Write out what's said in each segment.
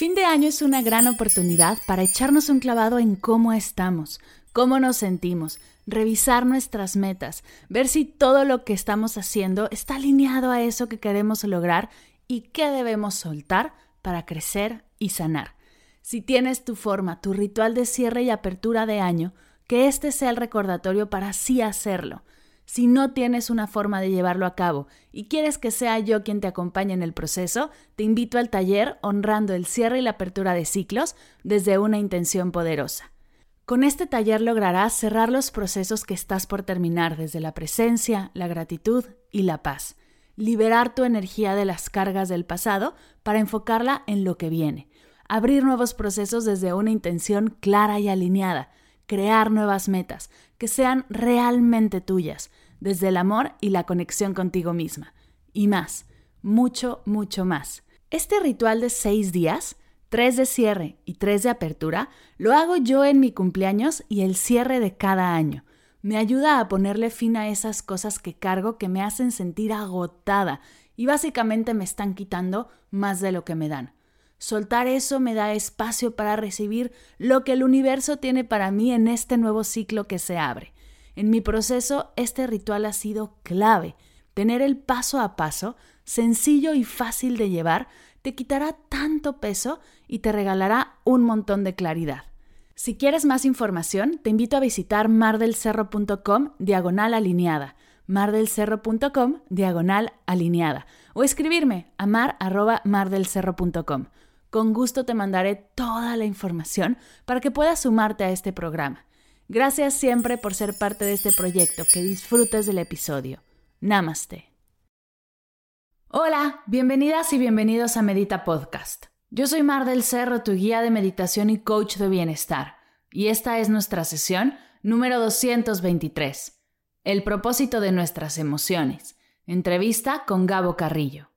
Fin de año es una gran oportunidad para echarnos un clavado en cómo estamos, cómo nos sentimos, revisar nuestras metas, ver si todo lo que estamos haciendo está alineado a eso que queremos lograr y qué debemos soltar para crecer y sanar. Si tienes tu forma, tu ritual de cierre y apertura de año, que este sea el recordatorio para así hacerlo. Si no tienes una forma de llevarlo a cabo y quieres que sea yo quien te acompañe en el proceso, te invito al taller Honrando el cierre y la apertura de ciclos desde una intención poderosa. Con este taller lograrás cerrar los procesos que estás por terminar desde la presencia, la gratitud y la paz. Liberar tu energía de las cargas del pasado para enfocarla en lo que viene. Abrir nuevos procesos desde una intención clara y alineada. Crear nuevas metas que sean realmente tuyas desde el amor y la conexión contigo misma. Y más, mucho, mucho más. Este ritual de seis días, tres de cierre y tres de apertura, lo hago yo en mi cumpleaños y el cierre de cada año. Me ayuda a ponerle fin a esas cosas que cargo que me hacen sentir agotada y básicamente me están quitando más de lo que me dan. Soltar eso me da espacio para recibir lo que el universo tiene para mí en este nuevo ciclo que se abre. En mi proceso, este ritual ha sido clave. Tener el paso a paso, sencillo y fácil de llevar, te quitará tanto peso y te regalará un montón de claridad. Si quieres más información, te invito a visitar mardelcerro.com diagonal alineada, mardelcerro.com diagonal alineada, o escribirme a mar.mardelcerro.com. Con gusto te mandaré toda la información para que puedas sumarte a este programa. Gracias siempre por ser parte de este proyecto. Que disfrutes del episodio. Namaste. Hola, bienvenidas y bienvenidos a Medita Podcast. Yo soy Mar del Cerro, tu guía de meditación y coach de bienestar. Y esta es nuestra sesión número 223. El propósito de nuestras emociones. Entrevista con Gabo Carrillo.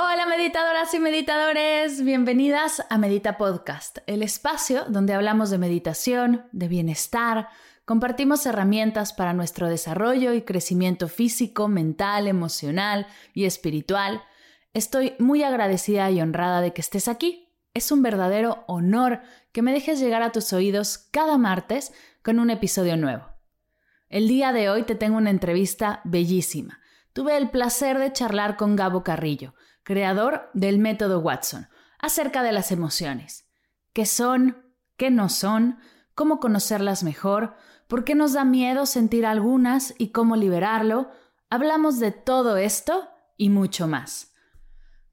Hola meditadoras y meditadores, bienvenidas a Medita Podcast, el espacio donde hablamos de meditación, de bienestar, compartimos herramientas para nuestro desarrollo y crecimiento físico, mental, emocional y espiritual. Estoy muy agradecida y honrada de que estés aquí. Es un verdadero honor que me dejes llegar a tus oídos cada martes con un episodio nuevo. El día de hoy te tengo una entrevista bellísima. Tuve el placer de charlar con Gabo Carrillo, creador del método Watson, acerca de las emociones. ¿Qué son? ¿Qué no son? ¿Cómo conocerlas mejor? ¿Por qué nos da miedo sentir algunas y cómo liberarlo? Hablamos de todo esto y mucho más.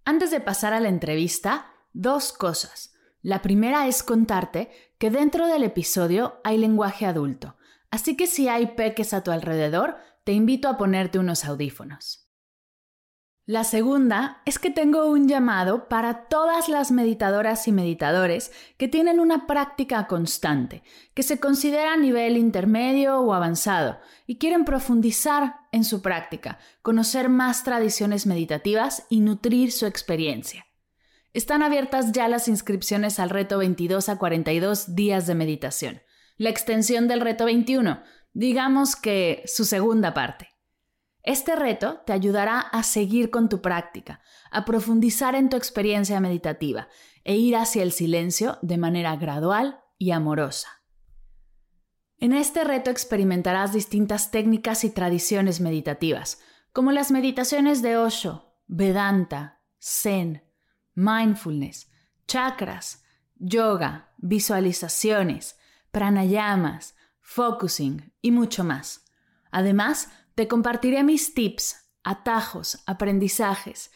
Antes de pasar a la entrevista, dos cosas. La primera es contarte que dentro del episodio hay lenguaje adulto, así que si hay peques a tu alrededor, te invito a ponerte unos audífonos. La segunda es que tengo un llamado para todas las meditadoras y meditadores que tienen una práctica constante, que se considera a nivel intermedio o avanzado y quieren profundizar en su práctica, conocer más tradiciones meditativas y nutrir su experiencia. Están abiertas ya las inscripciones al reto 22 a 42 días de meditación, la extensión del reto 21, digamos que su segunda parte. Este reto te ayudará a seguir con tu práctica, a profundizar en tu experiencia meditativa e ir hacia el silencio de manera gradual y amorosa. En este reto experimentarás distintas técnicas y tradiciones meditativas, como las meditaciones de Osho, Vedanta, Zen, mindfulness, chakras, yoga, visualizaciones, pranayamas, focusing y mucho más. Además, te compartiré mis tips, atajos, aprendizajes,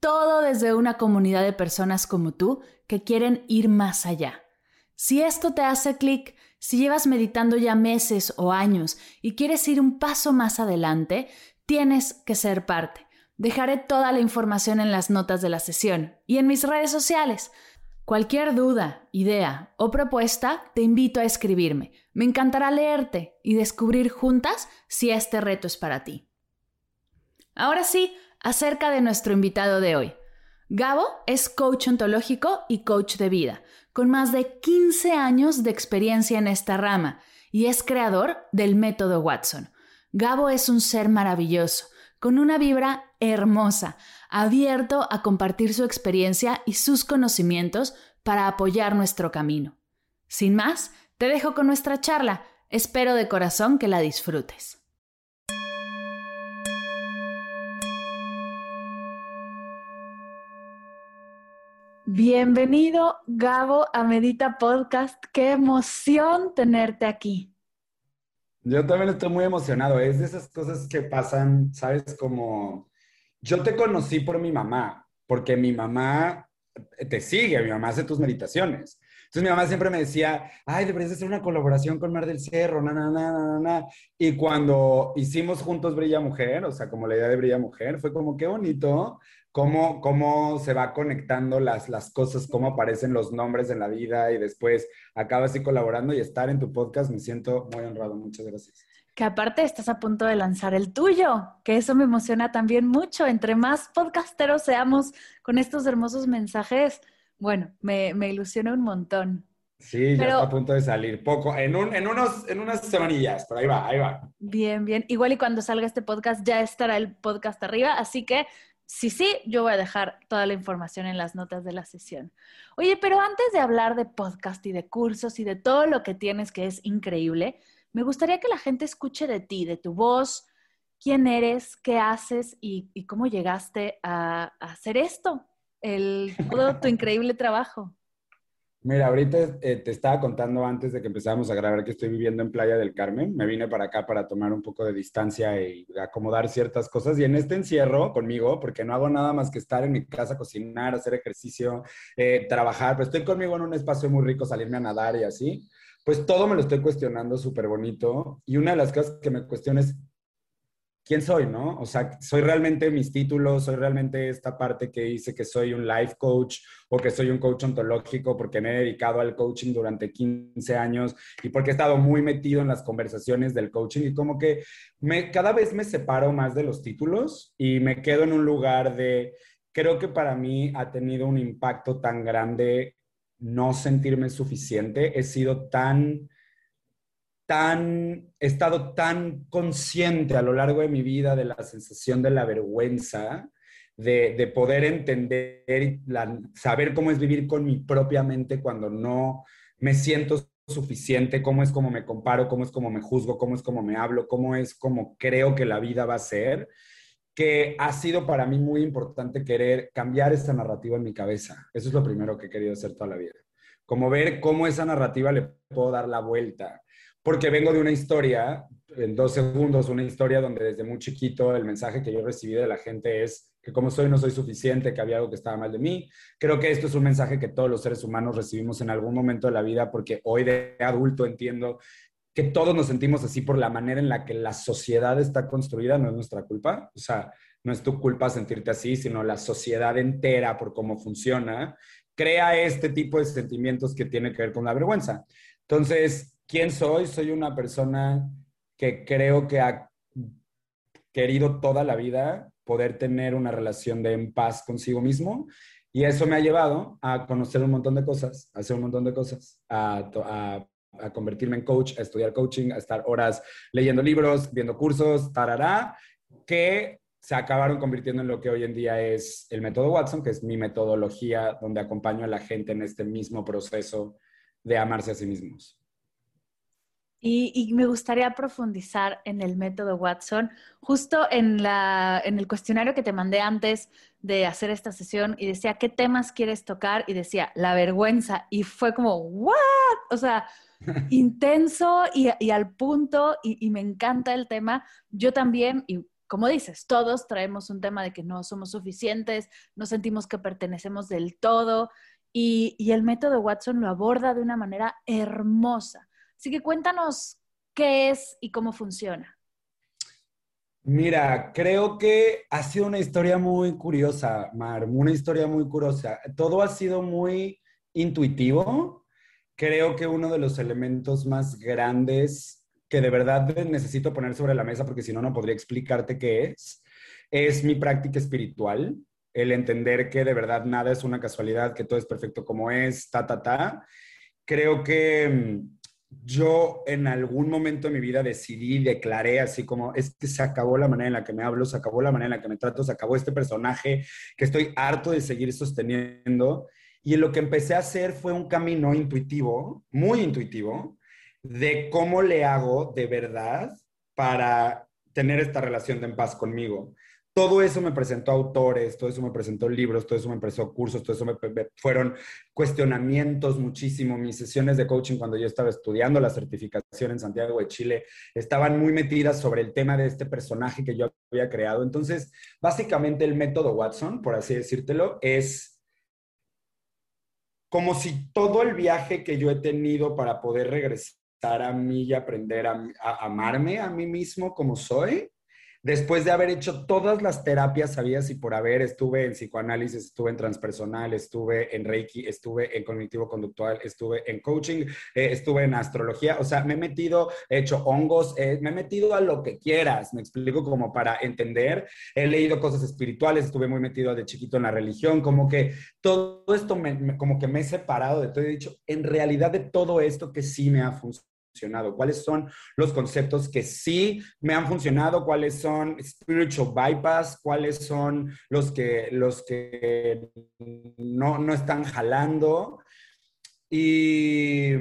todo desde una comunidad de personas como tú que quieren ir más allá. Si esto te hace clic, si llevas meditando ya meses o años y quieres ir un paso más adelante, tienes que ser parte. Dejaré toda la información en las notas de la sesión y en mis redes sociales. Cualquier duda, idea o propuesta, te invito a escribirme. Me encantará leerte y descubrir juntas si este reto es para ti. Ahora sí, acerca de nuestro invitado de hoy. Gabo es coach ontológico y coach de vida, con más de 15 años de experiencia en esta rama y es creador del método Watson. Gabo es un ser maravilloso con una vibra hermosa, abierto a compartir su experiencia y sus conocimientos para apoyar nuestro camino. Sin más, te dejo con nuestra charla. Espero de corazón que la disfrutes. Bienvenido, Gabo, a Medita Podcast. Qué emoción tenerte aquí. Yo también estoy muy emocionado. Es de esas cosas que pasan, ¿sabes? Como yo te conocí por mi mamá, porque mi mamá te sigue, mi mamá hace tus meditaciones. Entonces mi mamá siempre me decía, ay, deberías hacer una colaboración con Mar del Cerro, na, na, na, na, na. Y cuando hicimos juntos Brilla Mujer, o sea, como la idea de Brilla Mujer, fue como, qué bonito, cómo, cómo se va conectando las, las cosas, cómo aparecen los nombres en la vida y después acaba así colaborando y estar en tu podcast, me siento muy honrado. Muchas gracias. Que aparte estás a punto de lanzar el tuyo, que eso me emociona también mucho. Entre más podcasteros seamos con estos hermosos mensajes, bueno, me, me ilusiona un montón. Sí, ya está a punto de salir. Poco, en, un, en, unos, en unas semanillas, pero ahí va, ahí va. Bien, bien. Igual y cuando salga este podcast ya estará el podcast arriba, así que Sí, sí, yo voy a dejar toda la información en las notas de la sesión. Oye, pero antes de hablar de podcast y de cursos y de todo lo que tienes que es increíble, me gustaría que la gente escuche de ti, de tu voz, quién eres, qué haces y, cómo llegaste a, a, hacer esto, el, todo tu increíble trabajo. Mira, ahorita eh, te estaba contando antes de que empezáramos a grabar que estoy viviendo en Playa del Carmen. Me vine para acá para tomar un poco de distancia y acomodar ciertas cosas. Y en este encierro conmigo, porque no hago nada más que estar en mi casa, cocinar, hacer ejercicio, eh, trabajar, pero estoy conmigo en un espacio muy rico, salirme a nadar y así, pues todo me lo estoy cuestionando súper bonito. Y una de las cosas que me cuestiono es, quién soy, ¿no? O sea, soy realmente mis títulos, soy realmente esta parte que dice que soy un life coach o que soy un coach ontológico porque me he dedicado al coaching durante 15 años y porque he estado muy metido en las conversaciones del coaching y como que me, cada vez me separo más de los títulos y me quedo en un lugar de, creo que para mí ha tenido un impacto tan grande no sentirme suficiente, he sido tan tan, he estado tan consciente a lo largo de mi vida de la sensación de la vergüenza, de, poder entender, la, saber cómo es vivir con mi propia mente cuando no me siento suficiente, cómo es como me comparo, cómo es como me juzgo, cómo es como me hablo, cómo es como creo que la vida va a ser, que ha sido para mí muy importante querer cambiar esta narrativa en mi cabeza. Eso es lo primero que he querido hacer toda la vida. Como ver cómo esa narrativa le puedo dar la vuelta porque vengo de una historia, en dos segundos, una historia donde desde muy chiquito el mensaje que yo recibí de la gente es que como soy no soy suficiente, que había algo que estaba mal de mí. Creo que esto es un mensaje que todos los seres humanos recibimos en algún momento de la vida porque hoy de adulto entiendo que todos nos sentimos así por la manera en la que la sociedad está construida, no es nuestra culpa, o sea, no es tu culpa sentirte así, sino la sociedad entera por cómo funciona, crea este tipo de sentimientos que tiene que ver con la vergüenza. Entonces, ¿Quién soy? Soy una persona que creo que ha querido toda la vida poder tener una relación de en paz consigo mismo y eso me ha llevado a conocer un montón de cosas, a hacer un montón de cosas, a, convertirme en coach, a estudiar coaching, a estar horas leyendo libros, viendo cursos, tarará, que se acabaron convirtiendo en lo que hoy en día es el método Watson, que es mi metodología donde acompaño a la gente en este mismo proceso de amarse a sí mismos. Y, me gustaría profundizar en el método Watson, justo en, la, en el cuestionario que te mandé antes de hacer esta sesión y decía, ¿qué temas quieres tocar? Y decía, la vergüenza. Y fue como, ¿what? O sea, intenso y, y al punto y, y, me encanta el tema. Yo también, y como dices, todos traemos un tema de que no somos suficientes, no sentimos que pertenecemos del todo. Y, y el método Watson lo aborda de una manera hermosa Así que cuéntanos qué es y cómo funciona. Mira, creo que ha sido una historia muy curiosa, Mar, una historia muy curiosa. Todo ha sido muy intuitivo. Creo que uno de los elementos más grandes que de verdad necesito poner sobre la mesa, porque si no, no podría explicarte qué es, es mi práctica espiritual, el entender que de verdad nada es una casualidad, que todo es perfecto como es, ta, ta, ta. Creo que mm, yo en algún momento de mi vida decidí, declaré así como, es que se acabó la manera en la que me hablo, se acabó la manera en la que me trato, se acabó este personaje que estoy harto de seguir sosteniendo. Y lo que empecé a hacer fue un camino intuitivo, muy intuitivo, de cómo le hago de verdad para tener esta relación de en paz conmigo todo eso me presentó autores, todo eso me presentó libros, todo eso me presentó cursos, todo eso me, fueron cuestionamientos muchísimo. Mis sesiones de coaching cuando yo estaba estudiando la certificación en Santiago de Chile estaban muy metidas sobre el tema de este personaje que yo había creado. Entonces, básicamente el método Watson, por así decírtelo, es como si todo el viaje que yo he tenido para poder regresar a mí y aprender a amarme a mí mismo como soy, Después de haber hecho todas las terapias sabidas y por haber, estuve en psicoanálisis, estuve en transpersonal, estuve en Reiki, estuve en cognitivo conductual, estuve en coaching, eh, estuve en astrología, o sea, me he metido, he hecho hongos, eh, me he metido a lo que quieras, me explico como para entender, he leído cosas espirituales, estuve muy metido de chiquito en la religión, como que todo esto me, como que me he separado de todo, he dicho, en realidad de todo esto que sí me ha funcionado funcionado, cuáles son los conceptos que sí me han funcionado, cuáles son spiritual bypass, cuáles son los que, los que no, no están jalando. Y,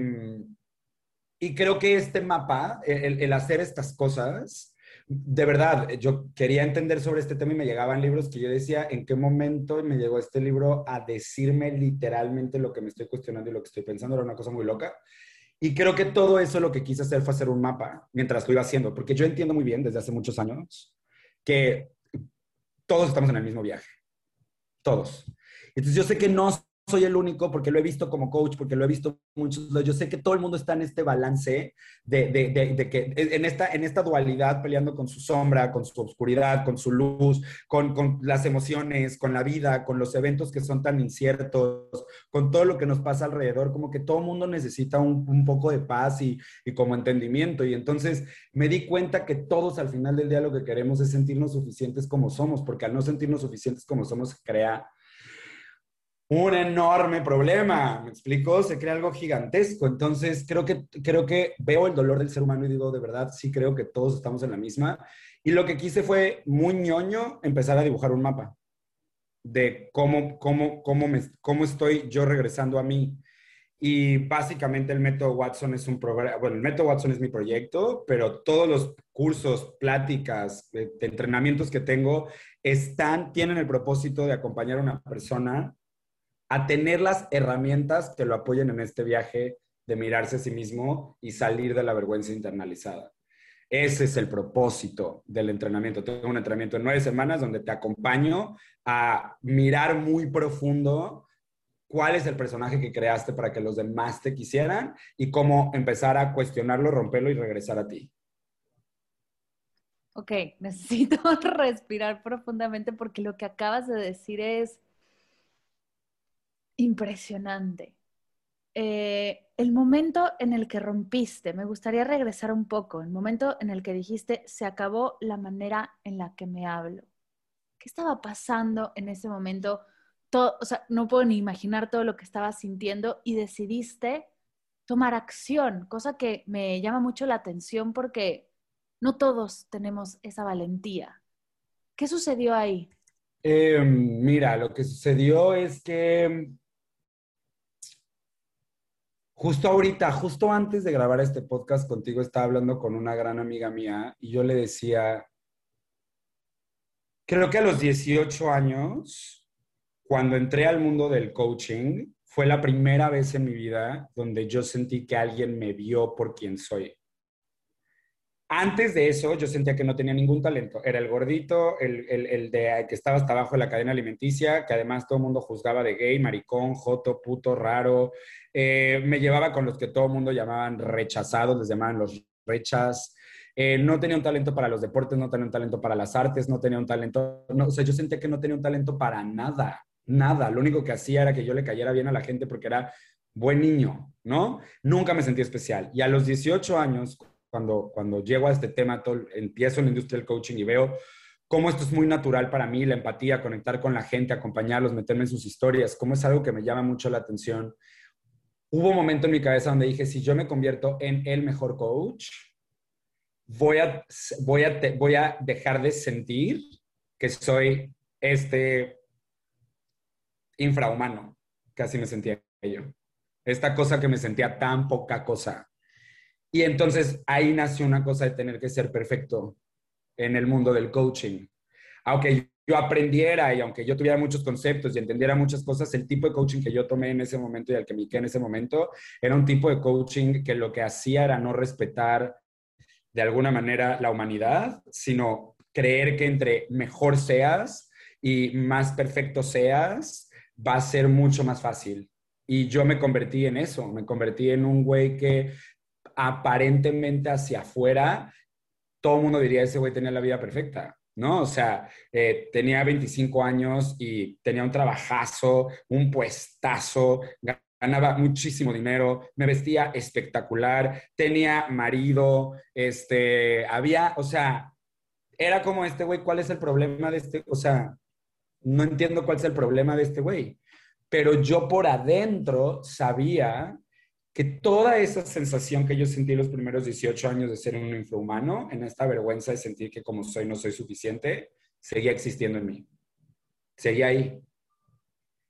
y creo que este mapa, el, el hacer estas cosas, de verdad, yo quería entender sobre este tema y me llegaban libros que yo decía, ¿en qué momento me llegó este libro a decirme literalmente lo que me estoy cuestionando y lo que estoy pensando? Era una cosa muy loca. Y creo que todo eso lo que quise hacer fue hacer un mapa mientras lo iba haciendo, porque yo entiendo muy bien desde hace muchos años que todos estamos en el mismo viaje. Todos. Entonces yo sé que no soy el único porque lo he visto como coach, porque lo he visto muchos. Yo sé que todo el mundo está en este balance de, de, que en esta, en esta dualidad peleando con su sombra, con su oscuridad, con su luz, con, con las emociones, con la vida, con los eventos que son tan inciertos, con todo lo que nos pasa alrededor, como que todo el mundo necesita un, un poco de paz y, y como entendimiento. Y entonces me di cuenta que todos al final del día lo que queremos es sentirnos suficientes como somos, porque al no sentirnos suficientes como somos, crea un enorme problema, ¿me explico? Se crea algo gigantesco. Entonces, creo que, creo que veo el dolor del ser humano y digo, de verdad, sí creo que todos estamos en la misma. Y lo que quise fue, muy ñoño, empezar a dibujar un mapa de cómo, cómo, cómo, me, cómo estoy yo regresando a mí. Y básicamente el método Watson es un programa, bueno, el método Watson es mi proyecto, pero todos los cursos, pláticas, de entrenamientos que tengo están, tienen el propósito de acompañar a una persona a tener las herramientas que lo apoyen en este viaje de mirarse a sí mismo y salir de la vergüenza internalizada. Ese es el propósito del entrenamiento. Tengo un entrenamiento de nueve semanas donde te acompaño a mirar muy profundo cuál es el personaje que creaste para que los demás te quisieran y cómo empezar a cuestionarlo, romperlo y regresar a ti. Ok, necesito respirar profundamente porque lo que acabas de decir es impresionante. Eh, el momento en el que rompiste, me gustaría regresar un poco, el momento en el que dijiste, se acabó la manera en la que me hablo. ¿Qué estaba pasando en ese momento? Todo, o sea, no puedo ni imaginar todo lo que estabas sintiendo y decidiste tomar acción, cosa que me llama mucho la atención porque no todos tenemos esa valentía. ¿Qué sucedió ahí? Eh, mira, lo que sucedió es que Justo ahorita, justo antes de grabar este podcast contigo, estaba hablando con una gran amiga mía y yo le decía, creo que a los 18 años, cuando entré al mundo del coaching, fue la primera vez en mi vida donde yo sentí que alguien me vio por quien soy. Antes de eso, yo sentía que no tenía ningún talento. Era el gordito, el, el, de que estaba hasta abajo de la cadena alimenticia, que además todo el mundo juzgaba de gay, maricón, joto, puto, raro. Eh, me llevaba con los que todo el mundo llamaban rechazados, les llamaban los rechas. eh, no tenía un talento para los deportes, no tenía un talento para las artes, no tenía un talento, no, o sea, yo sentía que no tenía un talento para nada, nada. Lo único que hacía era que yo le cayera bien a la gente porque era buen niño, ¿no? Nunca me sentí especial. Y a los 18 años, cuando, cuando llego a este tema, empiezo en la industria del coaching y veo cómo esto es muy natural para mí, la empatía, conectar con la gente, acompañarlos, meterme en sus historias, cómo es algo que me llama mucho la atención. Hubo un momento en mi cabeza donde dije, si yo me convierto en el mejor coach, voy a, voy a, voy a dejar de sentir que soy este infrahumano, casi me sentía yo. Esta cosa que me sentía tan poca cosa. Y entonces ahí nació una cosa de tener que ser perfecto en el mundo del coaching. Aunque yo aprendiera y aunque yo tuviera muchos conceptos y entendiera muchas cosas, el tipo de coaching que yo tomé en ese momento y al que me quedé en ese momento era un tipo de coaching que lo que hacía era no respetar de alguna manera la humanidad, sino creer que entre mejor seas y más perfecto seas, va a ser mucho más fácil. Y yo me convertí en eso, me convertí en un güey que aparentemente hacia afuera, todo mundo diría, ese güey tenía la vida perfecta, ¿no? O sea, eh, tenía 25 años y tenía un trabajazo, un puestazo, ganaba muchísimo dinero, me vestía espectacular, tenía marido, este, había, o sea, era como este güey, ¿cuál es el problema de este? O sea, no entiendo cuál es el problema de este güey. Pero yo por adentro sabía que toda esa sensación que yo sentí los primeros 18 años de ser un infrahumano, en esta vergüenza de sentir que como soy no soy suficiente, seguía existiendo en mí. Seguía ahí.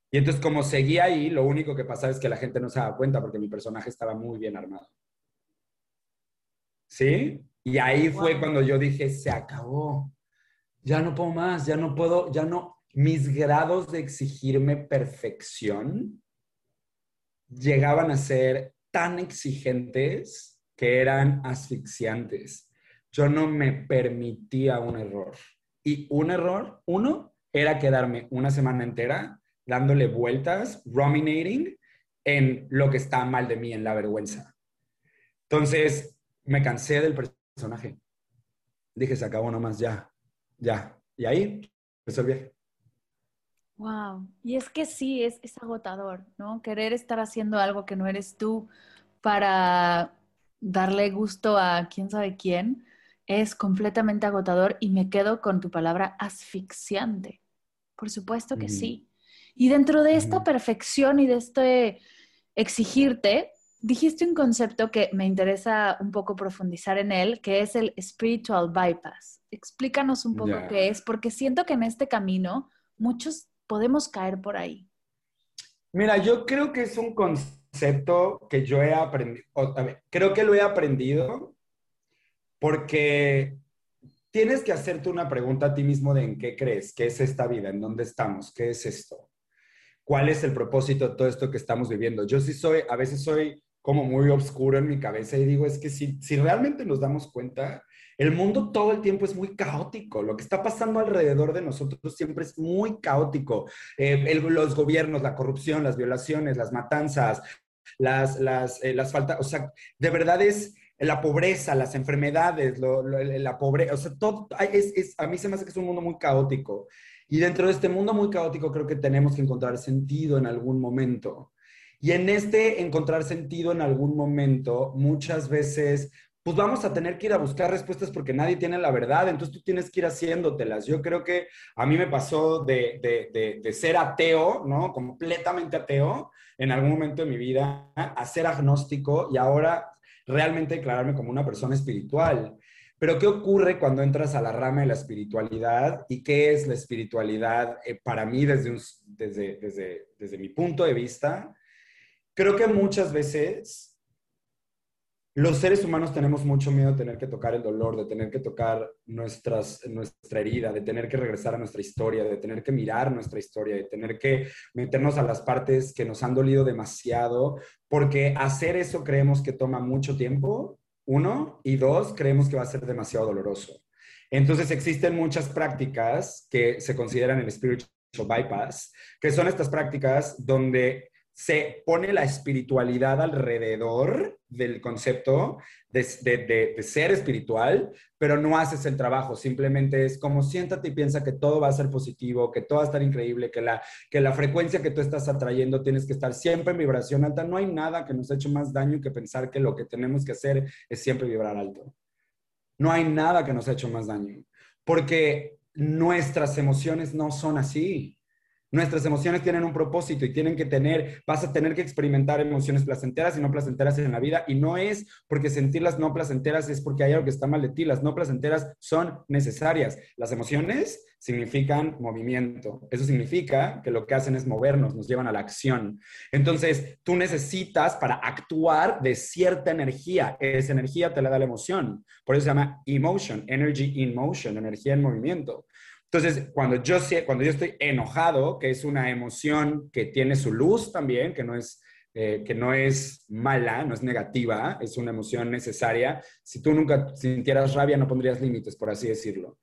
Y entonces como seguía ahí, lo único que pasaba es que la gente no se daba cuenta porque mi personaje estaba muy bien armado. ¿Sí? Y ahí fue cuando yo dije, se acabó. Ya no puedo más, ya no puedo, ya no. Mis grados de exigirme perfección llegaban a ser tan exigentes que eran asfixiantes. Yo no me permitía un error. Y un error, uno, era quedarme una semana entera dándole vueltas, ruminating en lo que está mal de mí, en la vergüenza. Entonces, me cansé del personaje. Dije, se acabó nomás, ya, ya. Y ahí empezó el viaje. Wow. Y es que sí, es, es agotador, ¿no? Querer estar haciendo algo que no eres tú para darle gusto a quién sabe quién es completamente agotador y me quedo con tu palabra asfixiante. Por supuesto que sí. Y dentro de esta perfección y de este exigirte, dijiste un concepto que me interesa un poco profundizar en él, que es el spiritual bypass. Explícanos un poco qué es, porque siento que en este camino muchos podemos caer por ahí. Mira, yo creo que es un concepto que yo he aprendido, creo que lo he aprendido porque tienes que hacerte una pregunta a ti mismo de en qué crees, qué es esta vida, en dónde estamos, qué es esto cuál es el propósito de todo esto que estamos viviendo. Yo sí soy, a veces soy como muy oscuro en mi cabeza y digo, es que si, si realmente nos damos cuenta, el mundo todo el tiempo es muy caótico. Lo que está pasando alrededor de nosotros siempre es muy caótico. Eh, los gobiernos, la corrupción, las violaciones, las matanzas, las, las, eh, las faltas, o sea, de verdad es la pobreza, las enfermedades, la pobreza, o sea, todo, es, es, a mí se me hace que es un mundo muy caótico. Y dentro de este mundo muy caótico creo que tenemos que encontrar sentido en algún momento. Y en este encontrar sentido en algún momento, muchas veces, pues vamos a tener que ir a buscar respuestas porque nadie tiene la verdad, entonces tú tienes que ir haciéndotelas. Yo creo que a mí me pasó de, de, de, ser ateo, ¿no? Completamente ateo en algún momento de mi vida, a ser agnóstico y ahora realmente declararme como una persona espiritual. Pero ¿qué ocurre cuando entras a la rama de la espiritualidad? ¿Y qué es la espiritualidad eh, para mí desde, desde, desde, desde mi punto de vista? Creo que muchas veces los seres humanos tenemos mucho miedo de tener que tocar el dolor, de tener que tocar nuestras, nuestra herida, de tener que regresar a nuestra historia, de tener que mirar nuestra historia, de tener que meternos a las partes que nos han dolido demasiado, porque hacer eso creemos que toma mucho tiempo uno, y dos, creemos que va a ser demasiado doloroso. Entonces existen muchas prácticas que se consideran el spiritual bypass, que son estas prácticas donde se pone la espiritualidad alrededor del concepto de, ser espiritual, pero no haces el trabajo, simplemente es como siéntate y piensa que todo va a ser positivo, que todo va a estar increíble, que la, que la frecuencia que tú estás atrayendo tienes que estar siempre en vibración alta. No hay nada que nos hecho más daño que pensar que lo que tenemos que hacer es siempre vibrar alto. No hay nada que nos hecho más daño, porque nuestras emociones no son así. Nuestras emociones tienen un propósito y tienen que tener, vas a tener que experimentar emociones placenteras y no placenteras en la vida. Y no es porque sentirlas no placenteras es porque hay algo que está mal de ti. Las no placenteras son necesarias. Las emociones significan movimiento. Eso significa que lo que hacen es movernos, nos llevan a la acción. Entonces, tú necesitas para actuar de cierta energía. Esa energía te la da la emoción. Por eso se llama emotion, energy in motion, energía en movimiento. Entonces, cuando yo, cuando yo estoy enojado, que es una emoción que tiene su luz también, que no es, eh, que no es mala, no es negativa, es una emoción necesaria. Si tú nunca sintieras rabia, no pondrías límites, por así decirlo.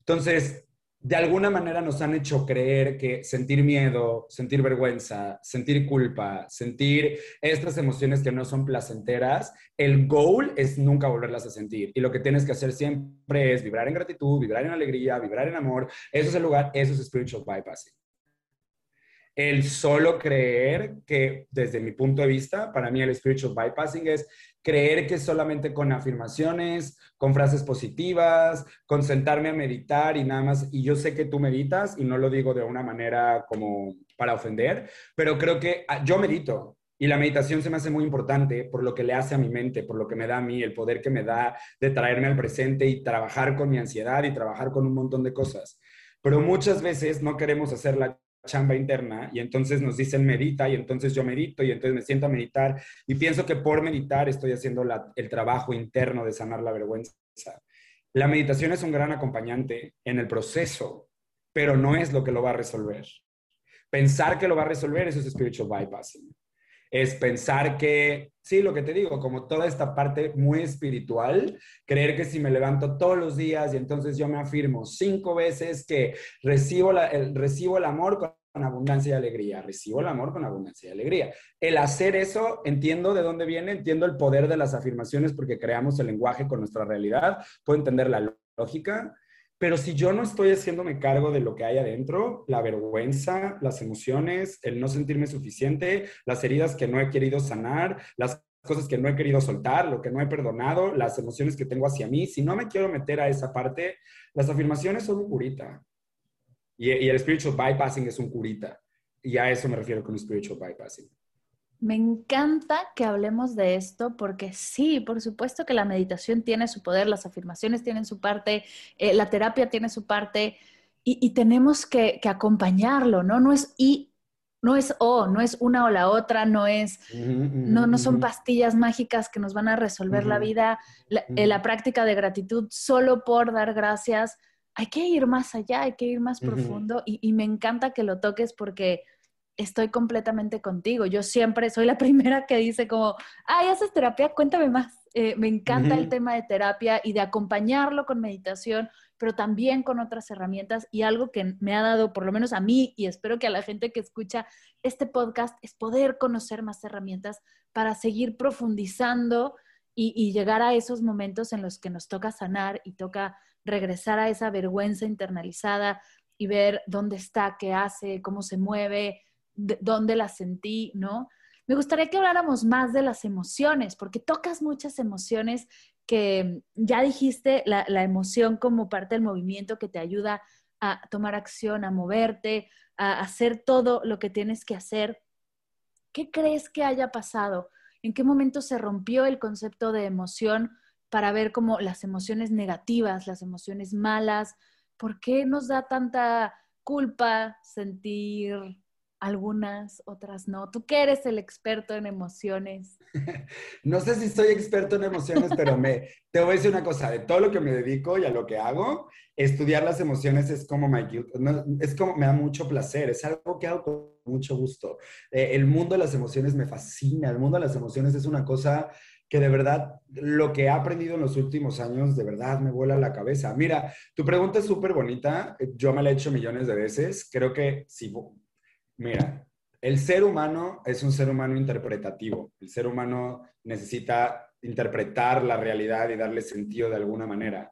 Entonces, de alguna manera nos han hecho creer que sentir miedo, sentir vergüenza, sentir culpa, sentir estas emociones que no son placenteras, el goal es nunca volverlas a sentir. Y lo que tienes que hacer siempre es vibrar en gratitud, vibrar en alegría, vibrar en amor. Eso es el lugar, eso es spiritual bypassing. El solo creer que, desde mi punto de vista, para mí el spiritual bypassing es creer que solamente con afirmaciones, con frases positivas, con sentarme a meditar y nada más, y yo sé que tú meditas y no lo digo de una manera como para ofender, pero creo que ah, yo medito y la meditación se me hace muy importante por lo que le hace a mi mente, por lo que me da a mí, el poder que me da de traerme al presente y trabajar con mi ansiedad y trabajar con un montón de cosas. Pero muchas veces no queremos hacer la chamba interna y entonces nos dicen medita y entonces yo medito y entonces me siento a meditar y pienso que por meditar estoy haciendo el trabajo interno de sanar la vergüenza. La meditación es un gran acompañante en el proceso, pero no es lo que lo va a resolver. Pensar que lo va a resolver, eso es spiritual bypassing. Es pensar que, sí, lo que te digo, como toda esta parte muy espiritual, creer que si me levanto todos los días y entonces yo me afirmo cinco veces que recibo, el, recibo el amor con con abundancia y alegría, recibo el amor con abundancia y alegría. El hacer eso, entiendo de dónde viene, entiendo el poder de las afirmaciones porque creamos el lenguaje con nuestra realidad, puedo entender la lógica, pero si yo no estoy haciéndome cargo de lo que hay adentro, la vergüenza, las emociones, el no sentirme suficiente, las heridas que no he querido sanar, las cosas que no he querido soltar, lo que no he perdonado, las emociones que tengo hacia mí, si no me quiero meter a esa parte, las afirmaciones son un curita. Y, el spiritual bypassing es un curita. Y a eso me refiero con spiritual bypassing. Me encanta que hablemos de esto porque sí, por supuesto que la meditación tiene su poder, las afirmaciones tienen su parte, eh, la terapia tiene su parte y, tenemos que, acompañarlo, ¿no? No es y, no es o, no es una o la otra, no es, no, no son pastillas mágicas que nos van a resolver la vida, la, eh, la práctica de gratitud solo por dar gracias. Hay que ir más allá, hay que ir más profundo y, me encanta que lo toques porque estoy completamente contigo. Yo siempre soy la primera que dice como, ay, haces terapia, cuéntame más. Eh, me encanta el tema de terapia y de acompañarlo con meditación, pero también con otras herramientas y algo que me ha dado, por lo menos a mí y espero que a la gente que escucha este podcast, es poder conocer más herramientas para seguir profundizando y llegar a esos momentos en los que nos toca sanar y toca regresar a esa vergüenza internalizada y ver dónde está, qué hace, cómo se mueve, dónde la sentí, ¿no? Me gustaría que habláramos más de las emociones, porque tocas muchas emociones que ya dijiste, la, la emoción como parte del movimiento que te ayuda a tomar acción, a moverte, a hacer todo lo que tienes que hacer. ¿Qué crees que haya pasado? ¿En qué momento se rompió el concepto de emoción para ver como las emociones negativas, las emociones malas. ¿Por qué nos da tanta culpa sentir algunas, otras no? Tú que eres el experto en emociones. No sé si soy experto en emociones, pero me, te voy a decir una cosa, de todo lo que me dedico y a lo que hago, estudiar las emociones es como my es como me da mucho placer, es algo que hago con mucho gusto. Eh, el mundo de las emociones me fascina, el mundo de las emociones es una cosa que de verdad lo que he aprendido en los últimos años, de verdad me vuela la cabeza. Mira, tu pregunta es súper bonita, yo me la he hecho millones de veces, creo que si, mira, el ser humano es un ser humano interpretativo. El ser humano necesita interpretar la realidad y darle sentido de alguna manera.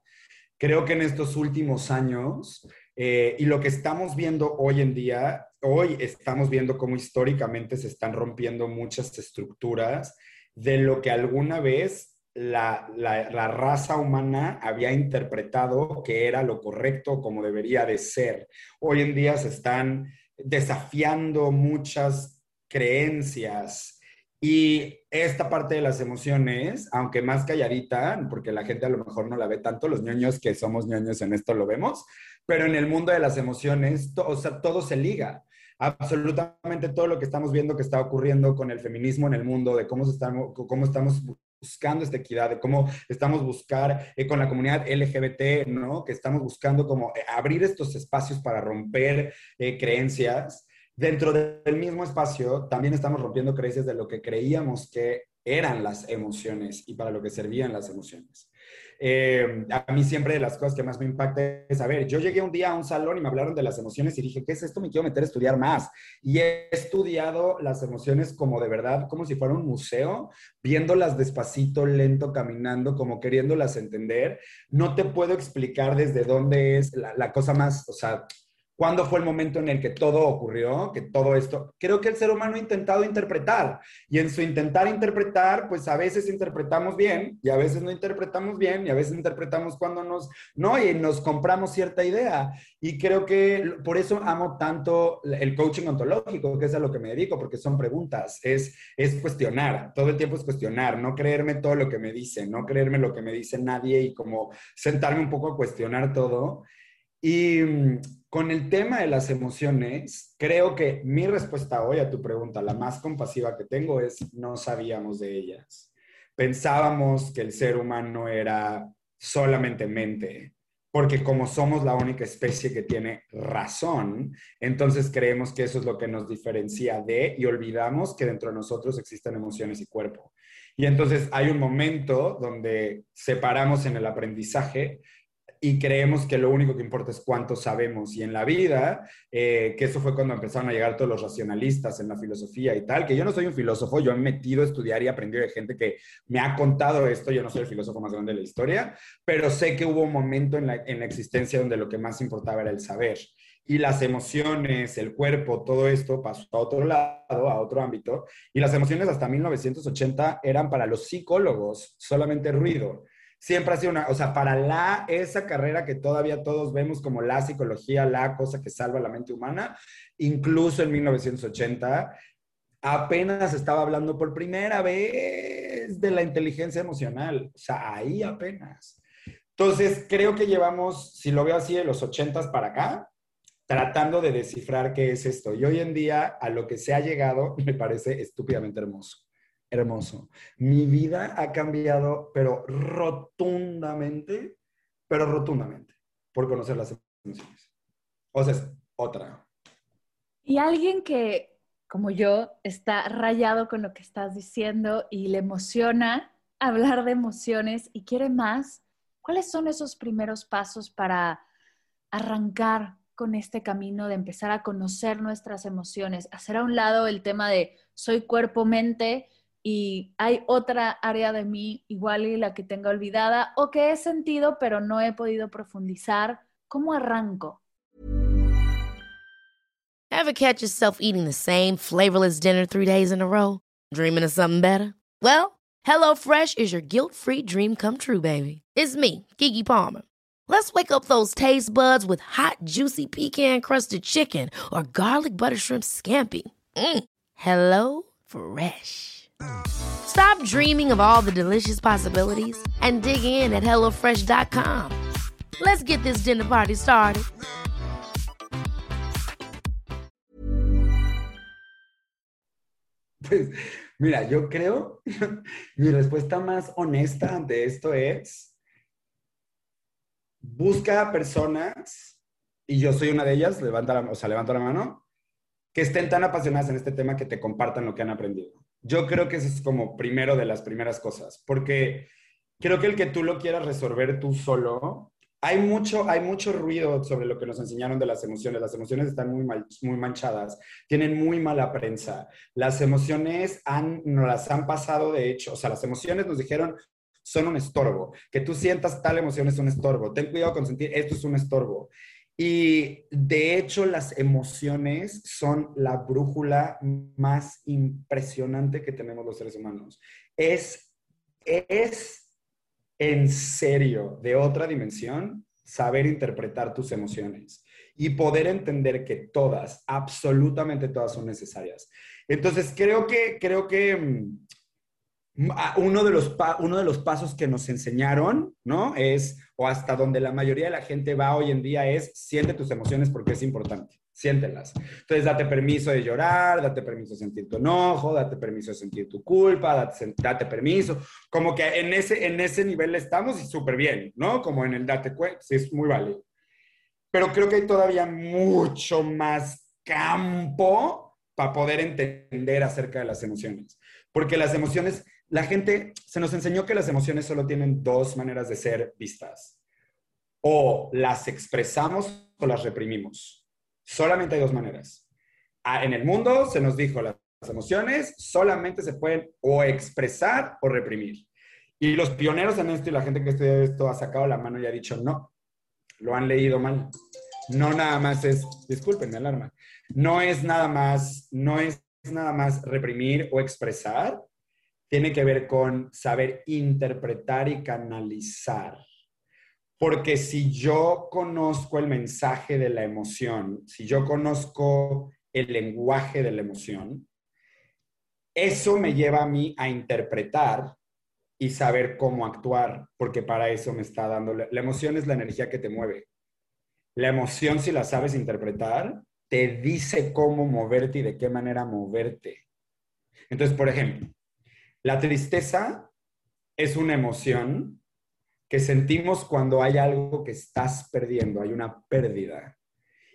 Creo que en estos últimos años eh, y lo que estamos viendo hoy en día, hoy estamos viendo cómo históricamente se están rompiendo muchas estructuras de lo que alguna vez la, la, raza humana había interpretado que era lo correcto, como debería de ser. Hoy en día se están desafiando muchas creencias y esta parte de las emociones, aunque más calladita, porque la gente a lo mejor no la ve tanto, los ñoños que somos ñoños en esto lo vemos, pero en el mundo de las emociones, o sea, todo se liga. Absolutamente todo lo que estamos viendo que está ocurriendo con el feminismo en el mundo, de cómo, estamos, cómo estamos buscando esta equidad, de cómo estamos buscar eh, con la comunidad LGBT, ¿no? Que estamos buscando como eh, abrir estos espacios para romper eh, creencias. Dentro del mismo espacio también estamos rompiendo creencias de lo que creíamos que eran las emociones y para lo que servían las emociones. Eh, a mí siempre de las cosas que más me impacta es, a ver, yo llegué un día a un salón y me hablaron de las emociones y dije, ¿qué es esto? Me quiero meter a estudiar más. Y he estudiado las emociones como de verdad, como si fuera un museo, viéndolas despacito, lento, caminando, como queriéndolas entender. No te puedo explicar desde dónde es la, la cosa más, o sea, ¿Cuándo fue el momento en el que todo ocurrió? Que todo esto, creo que el ser humano ha intentado interpretar y en su intentar interpretar, pues a veces interpretamos bien y a veces no interpretamos bien y a veces interpretamos cuando nos, no, y nos compramos cierta idea. Y creo que por eso amo tanto el coaching ontológico, que es a lo que me dedico, porque son preguntas, es, es cuestionar, todo el tiempo es cuestionar, no creerme todo lo que me dicen, no creerme lo que me dice nadie y como sentarme un poco a cuestionar todo. Y con el tema de las emociones, creo que mi respuesta hoy a tu pregunta, la más compasiva que tengo, es no sabíamos de ellas. Pensábamos que el ser humano era solamente mente, porque como somos la única especie que tiene razón, entonces creemos que eso es lo que nos diferencia de y olvidamos que dentro de nosotros existen emociones y cuerpo. Y entonces hay un momento donde separamos en el aprendizaje y creemos que lo único que importa es cuánto sabemos. Y en la vida, eh, que eso fue cuando empezaron a llegar todos los racionalistas en la filosofía y tal, que yo no soy un filósofo, yo he metido a estudiar y aprendido de gente que me ha contado esto, yo no soy el filósofo más grande de la historia, pero sé que hubo un momento en la, en la existencia donde lo que más importaba era el saber. Y las emociones, el cuerpo, todo esto pasó a otro lado, a otro ámbito. Y las emociones hasta 1980 eran para los psicólogos solamente ruido siempre ha sido una, o sea, para la, esa carrera que todavía todos vemos como la psicología, la cosa que salva la mente humana, incluso en 1980, apenas estaba hablando por primera vez de la inteligencia emocional, o sea, ahí apenas. Entonces, creo que llevamos, si lo veo así, de los 80 para acá, tratando de descifrar qué es esto. Y hoy en día, a lo que se ha llegado, me parece estúpidamente hermoso hermoso. Mi vida ha cambiado, pero rotundamente, pero rotundamente, por conocer las emociones. O sea, es otra. Y alguien que, como yo, está rayado con lo que estás diciendo y le emociona hablar de emociones y quiere más, ¿cuáles son esos primeros pasos para arrancar con este camino de empezar a conocer nuestras emociones, hacer a un lado el tema de soy cuerpo, mente y hay otra área de mí igual y la que tenga olvidada o que he sentido pero no he podido profundizar. ¿Cómo arranco? Ever catch yourself eating the same flavorless dinner three days in a row? Dreaming of something better? Well, HelloFresh is your guilt-free dream come true, baby. It's me, Kiki Palmer. Let's wake up those taste buds with hot, juicy pecan-crusted chicken or garlic butter shrimp scampi. Mm. Hello Fresh. Stop dreaming of all the delicious possibilities and dig in at HelloFresh.com. Let's get this dinner party started. Pues, mira, yo creo, mi respuesta más honesta ante esto es, busca personas, y yo soy una de ellas, levanta la, o sea, levanta la mano, que estén tan apasionadas en este tema que te compartan lo que han aprendido. Yo creo que eso es como primero de las primeras cosas, porque creo que el que tú lo quieras resolver tú solo hay mucho, hay mucho ruido sobre lo que nos enseñaron de las emociones. Las emociones están muy, muy manchadas, tienen muy mala prensa. Las emociones han, nos las han pasado, de hecho, o sea, las emociones nos dijeron son un estorbo. Que tú sientas tal emoción es un estorbo. Ten cuidado con sentir esto es un estorbo. Y de hecho las emociones son la brújula más impresionante que tenemos los seres humanos. Es, es en serio de otra dimensión saber interpretar tus emociones y poder entender que todas, absolutamente todas son necesarias. Entonces, creo que, creo que mm, uno, de los uno de los pasos que nos enseñaron, ¿no? Es, o hasta donde la mayoría de la gente va hoy en día, es siente tus emociones porque es importante siéntelas. Entonces, date permiso de llorar, date permiso de sentir tu enojo, date permiso de sentir tu culpa, date, permiso. Como que en ese, en ese nivel estamos y súper bien, ¿no? Como en el date cuenta, sí, es muy válido. Pero creo que hay todavía mucho más campo para poder entender acerca de las emociones. Porque las emociones, la gente se nos enseñó que las emociones solo tienen dos maneras de ser vistas. O las expresamos o las reprimimos Solamente hay dos maneras. Ah, en el mundo se nos dijo las emociones solamente se pueden o expresar o reprimir. Y los pioneros en esto y la gente que estudia esto ha sacado la mano y ha dicho no, lo han leído mal. No nada más es, disculpen mi alarma, no es nada más, no es nada más reprimir o expresar, tiene que ver con saber interpretar y canalizar. Porque si yo conozco el mensaje de la emoción, si yo conozco el lenguaje de la emoción, eso me lleva a mí a interpretar y saber cómo actuar, porque para eso me está dando. La, emoción es la energía que te mueve. La emoción, si la sabes interpretar, te dice cómo moverte y de qué manera moverte. Entonces, por ejemplo, la tristeza es una emoción que sentimos cuando hay algo que estás perdiendo, hay una pérdida.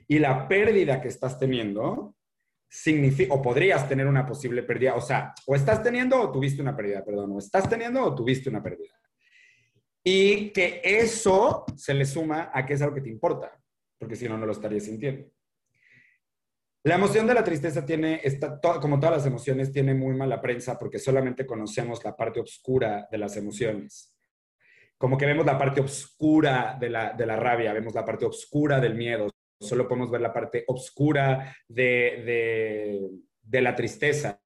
Y la pérdida que estás teniendo significa, o podrías tener una posible pérdida, o sea, o estás teniendo o tuviste una pérdida, perdón, o estás teniendo o tuviste una pérdida. Y que eso se le suma a que es algo que te importa, porque si no, no lo estarías sintiendo. La emoción de la tristeza tiene, está, como todas las emociones, tiene muy mala prensa porque solamente conocemos la parte oscura de las emociones. Como que vemos la parte oscura de la, de la rabia, vemos la parte oscura del miedo, solo podemos ver la parte oscura de, de la tristeza,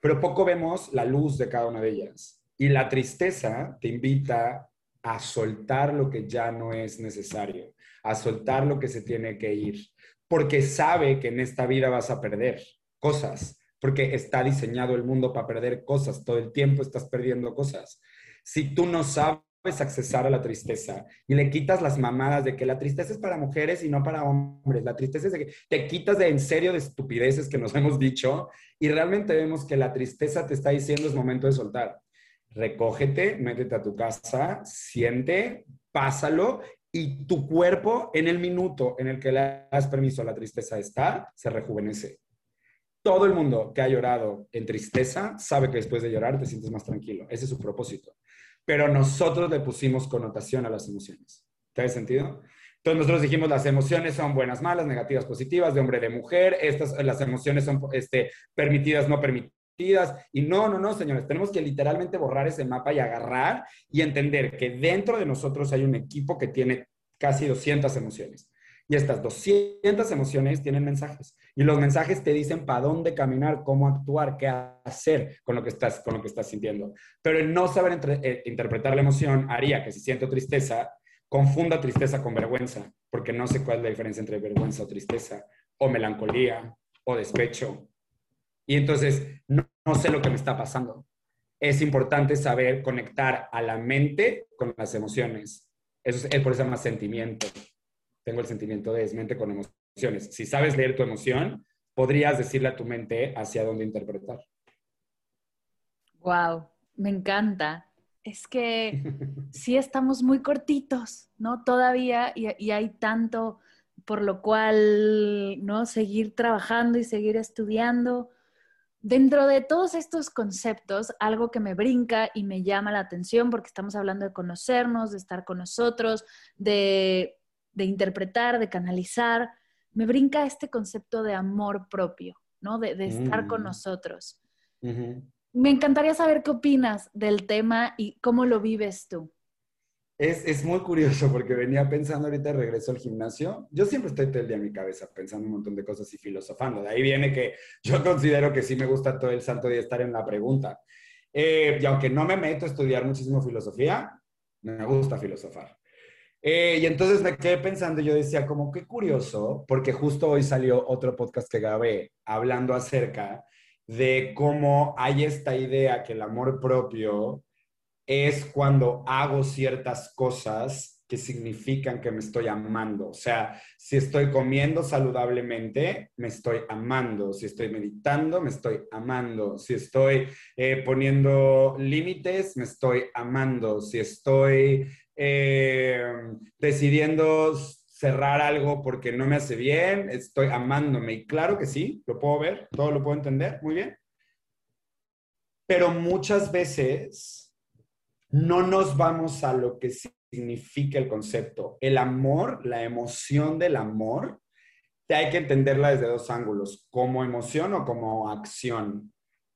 pero poco vemos la luz de cada una de ellas. Y la tristeza te invita a soltar lo que ya no es necesario, a soltar lo que se tiene que ir, porque sabe que en esta vida vas a perder cosas, porque está diseñado el mundo para perder cosas, todo el tiempo estás perdiendo cosas. Si tú no sabes accesar a la tristeza y le quitas las mamadas de que la tristeza es para mujeres y no para hombres. La tristeza es de que te quitas de en serio de estupideces que nos hemos dicho y realmente vemos que la tristeza te está diciendo es momento de soltar. Recógete, métete a tu casa, siente, pásalo y tu cuerpo en el minuto en el que le das permiso a la tristeza estar, se rejuvenece. Todo el mundo que ha llorado en tristeza sabe que después de llorar te sientes más tranquilo. Ese es su propósito pero nosotros le pusimos connotación a las emociones. ¿Te hace sentido? Entonces nosotros dijimos las emociones son buenas, malas, negativas, positivas, de hombre, de mujer, estas, las emociones son este, permitidas, no permitidas. Y no, no, no, señores, tenemos que literalmente borrar ese mapa y agarrar y entender que dentro de nosotros hay un equipo que tiene casi 200 emociones. Y estas 200 emociones tienen mensajes. Y los mensajes te dicen para dónde caminar, cómo actuar, qué hacer con lo que estás, con lo que estás sintiendo. Pero el no saber eh, interpretar la emoción haría que si siento tristeza, confunda tristeza con vergüenza, porque no sé cuál es la diferencia entre vergüenza o tristeza, o melancolía, o despecho. Y entonces no, no sé lo que me está pasando. Es importante saber conectar a la mente con las emociones. Eso es, por eso se llama sentimiento tengo el sentimiento de es mente con emociones. Si sabes leer tu emoción, podrías decirle a tu mente hacia dónde interpretar. Wow, me encanta. Es que sí estamos muy cortitos, ¿no? Todavía y, y hay tanto por lo cual, ¿no? Seguir trabajando y seguir estudiando, Dentro de todos estos conceptos, algo que me brinca y me llama la atención, porque estamos hablando de conocernos, de estar con nosotros, de, interpretar, de canalizar, me brinca este concepto de amor propio, ¿no? De, estar con mm. nosotros. Me encantaría saber qué opinas del tema y cómo lo vives tú. Es, muy curioso porque venía pensando ahorita regreso al gimnasio. Yo siempre estoy todo el día en mi cabeza pensando un montón de cosas y filosofando. De ahí viene que yo considero que sí me gusta todo el santo día estar en la pregunta. Eh, y aunque no me meto a estudiar muchísimo filosofía, me gusta filosofar. Eh, y entonces me quedé pensando yo decía como qué curioso, porque justo hoy salió otro podcast que grabé hablando acerca de cómo hay esta idea que el amor propio es cuando hago ciertas cosas que significan que me estoy amando. O sea, si estoy comiendo saludablemente, me estoy amando. Si estoy meditando, me estoy amando. Si estoy eh, poniendo límites, me estoy amando. Si estoy eh, decidiendo cerrar algo porque no me hace bien, estoy amándome. Y claro que sí, lo puedo ver, todo lo puedo entender, muy bien. Pero muchas veces no nos vamos a lo que significa el concepto. El amor, la emoción del amor, hay que entenderla desde dos ángulos, como emoción o como acción.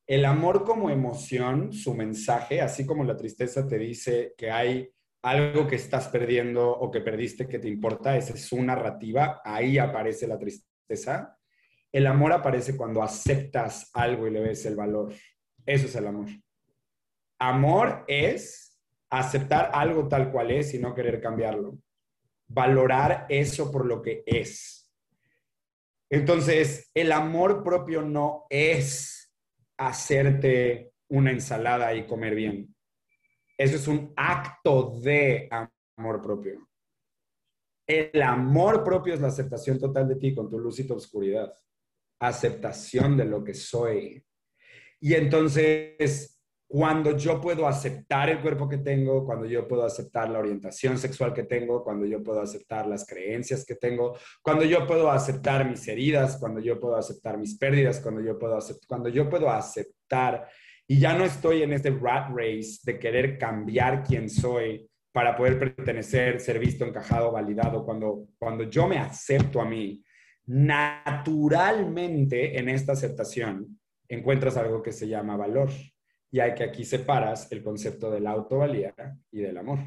El amor como emoción, su mensaje, así como la tristeza te dice que hay algo que estás perdiendo o que perdiste que te importa, esa es su narrativa, ahí aparece la tristeza. El amor aparece cuando aceptas algo y le ves el valor. Eso es el amor. Amor es aceptar algo tal cual es y no querer cambiarlo. Valorar eso por lo que es. Entonces, el amor propio no es hacerte una ensalada y comer bien. Eso es un acto de amor propio. El amor propio es la aceptación total de ti con tu luz y tu oscuridad. Aceptación de lo que soy. Y entonces cuando yo puedo aceptar el cuerpo que tengo, cuando yo puedo aceptar la orientación sexual que tengo, cuando yo puedo aceptar las creencias que tengo, cuando yo puedo aceptar mis heridas, cuando yo puedo aceptar mis pérdidas, cuando yo puedo aceptar, cuando yo puedo aceptar y ya no estoy en este rat race de querer cambiar quién soy para poder pertenecer, ser visto, encajado, validado, cuando, cuando yo me acepto a mí, naturalmente en esta aceptación encuentras algo que se llama valor y hay que aquí separas el concepto de la autovalía y del amor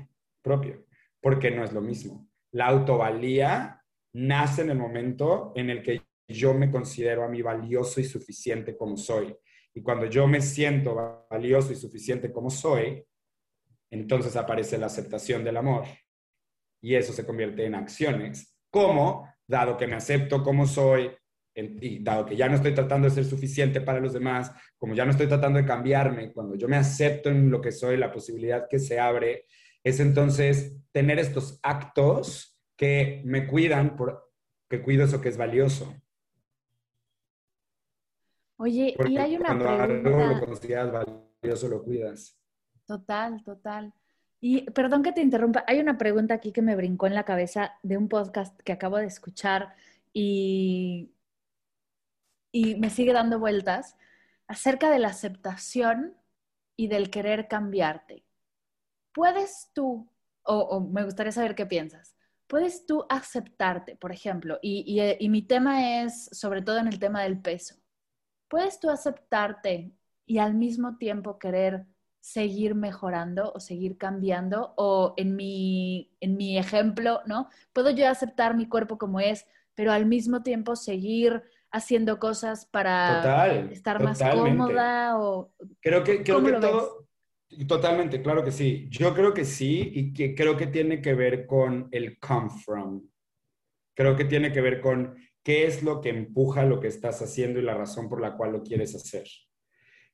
propio, porque no es lo mismo. La autovalía nace en el momento en el que yo me considero a mí valioso y suficiente como soy. Y cuando yo me siento valioso y suficiente como soy, entonces aparece la aceptación del amor. Y eso se convierte en acciones, como, dado que me acepto como soy, y dado que ya no estoy tratando de ser suficiente para los demás, como ya no estoy tratando de cambiarme, cuando yo me acepto en lo que soy, la posibilidad que se abre es entonces tener estos actos que me cuidan, por, que cuido eso que es valioso. Oye, y hay una cuando pregunta... algo lo consideras valioso, lo cuidas. Total, total. Y perdón que te interrumpa, hay una pregunta aquí que me brincó en la cabeza de un podcast que acabo de escuchar y y me sigue dando vueltas acerca de la aceptación y del querer cambiarte. ¿Puedes tú, o, me gustaría saber qué piensas, puedes tú aceptarte, por ejemplo, y, y mi tema es sobre todo en el tema del peso, ¿puedes tú aceptarte y al mismo tiempo querer seguir mejorando o seguir cambiando? O en mi, en mi ejemplo, ¿no? ¿Puedo yo aceptar mi cuerpo como es, pero al mismo tiempo seguir haciendo cosas para estar más cómoda o creo que creo que todo totalmente claro que sí. Yo creo que sí y que creo que tiene que ver con el come from. Creo que tiene que ver con qué es lo que empuja lo que estás haciendo y la razón por la cual lo quieres hacer.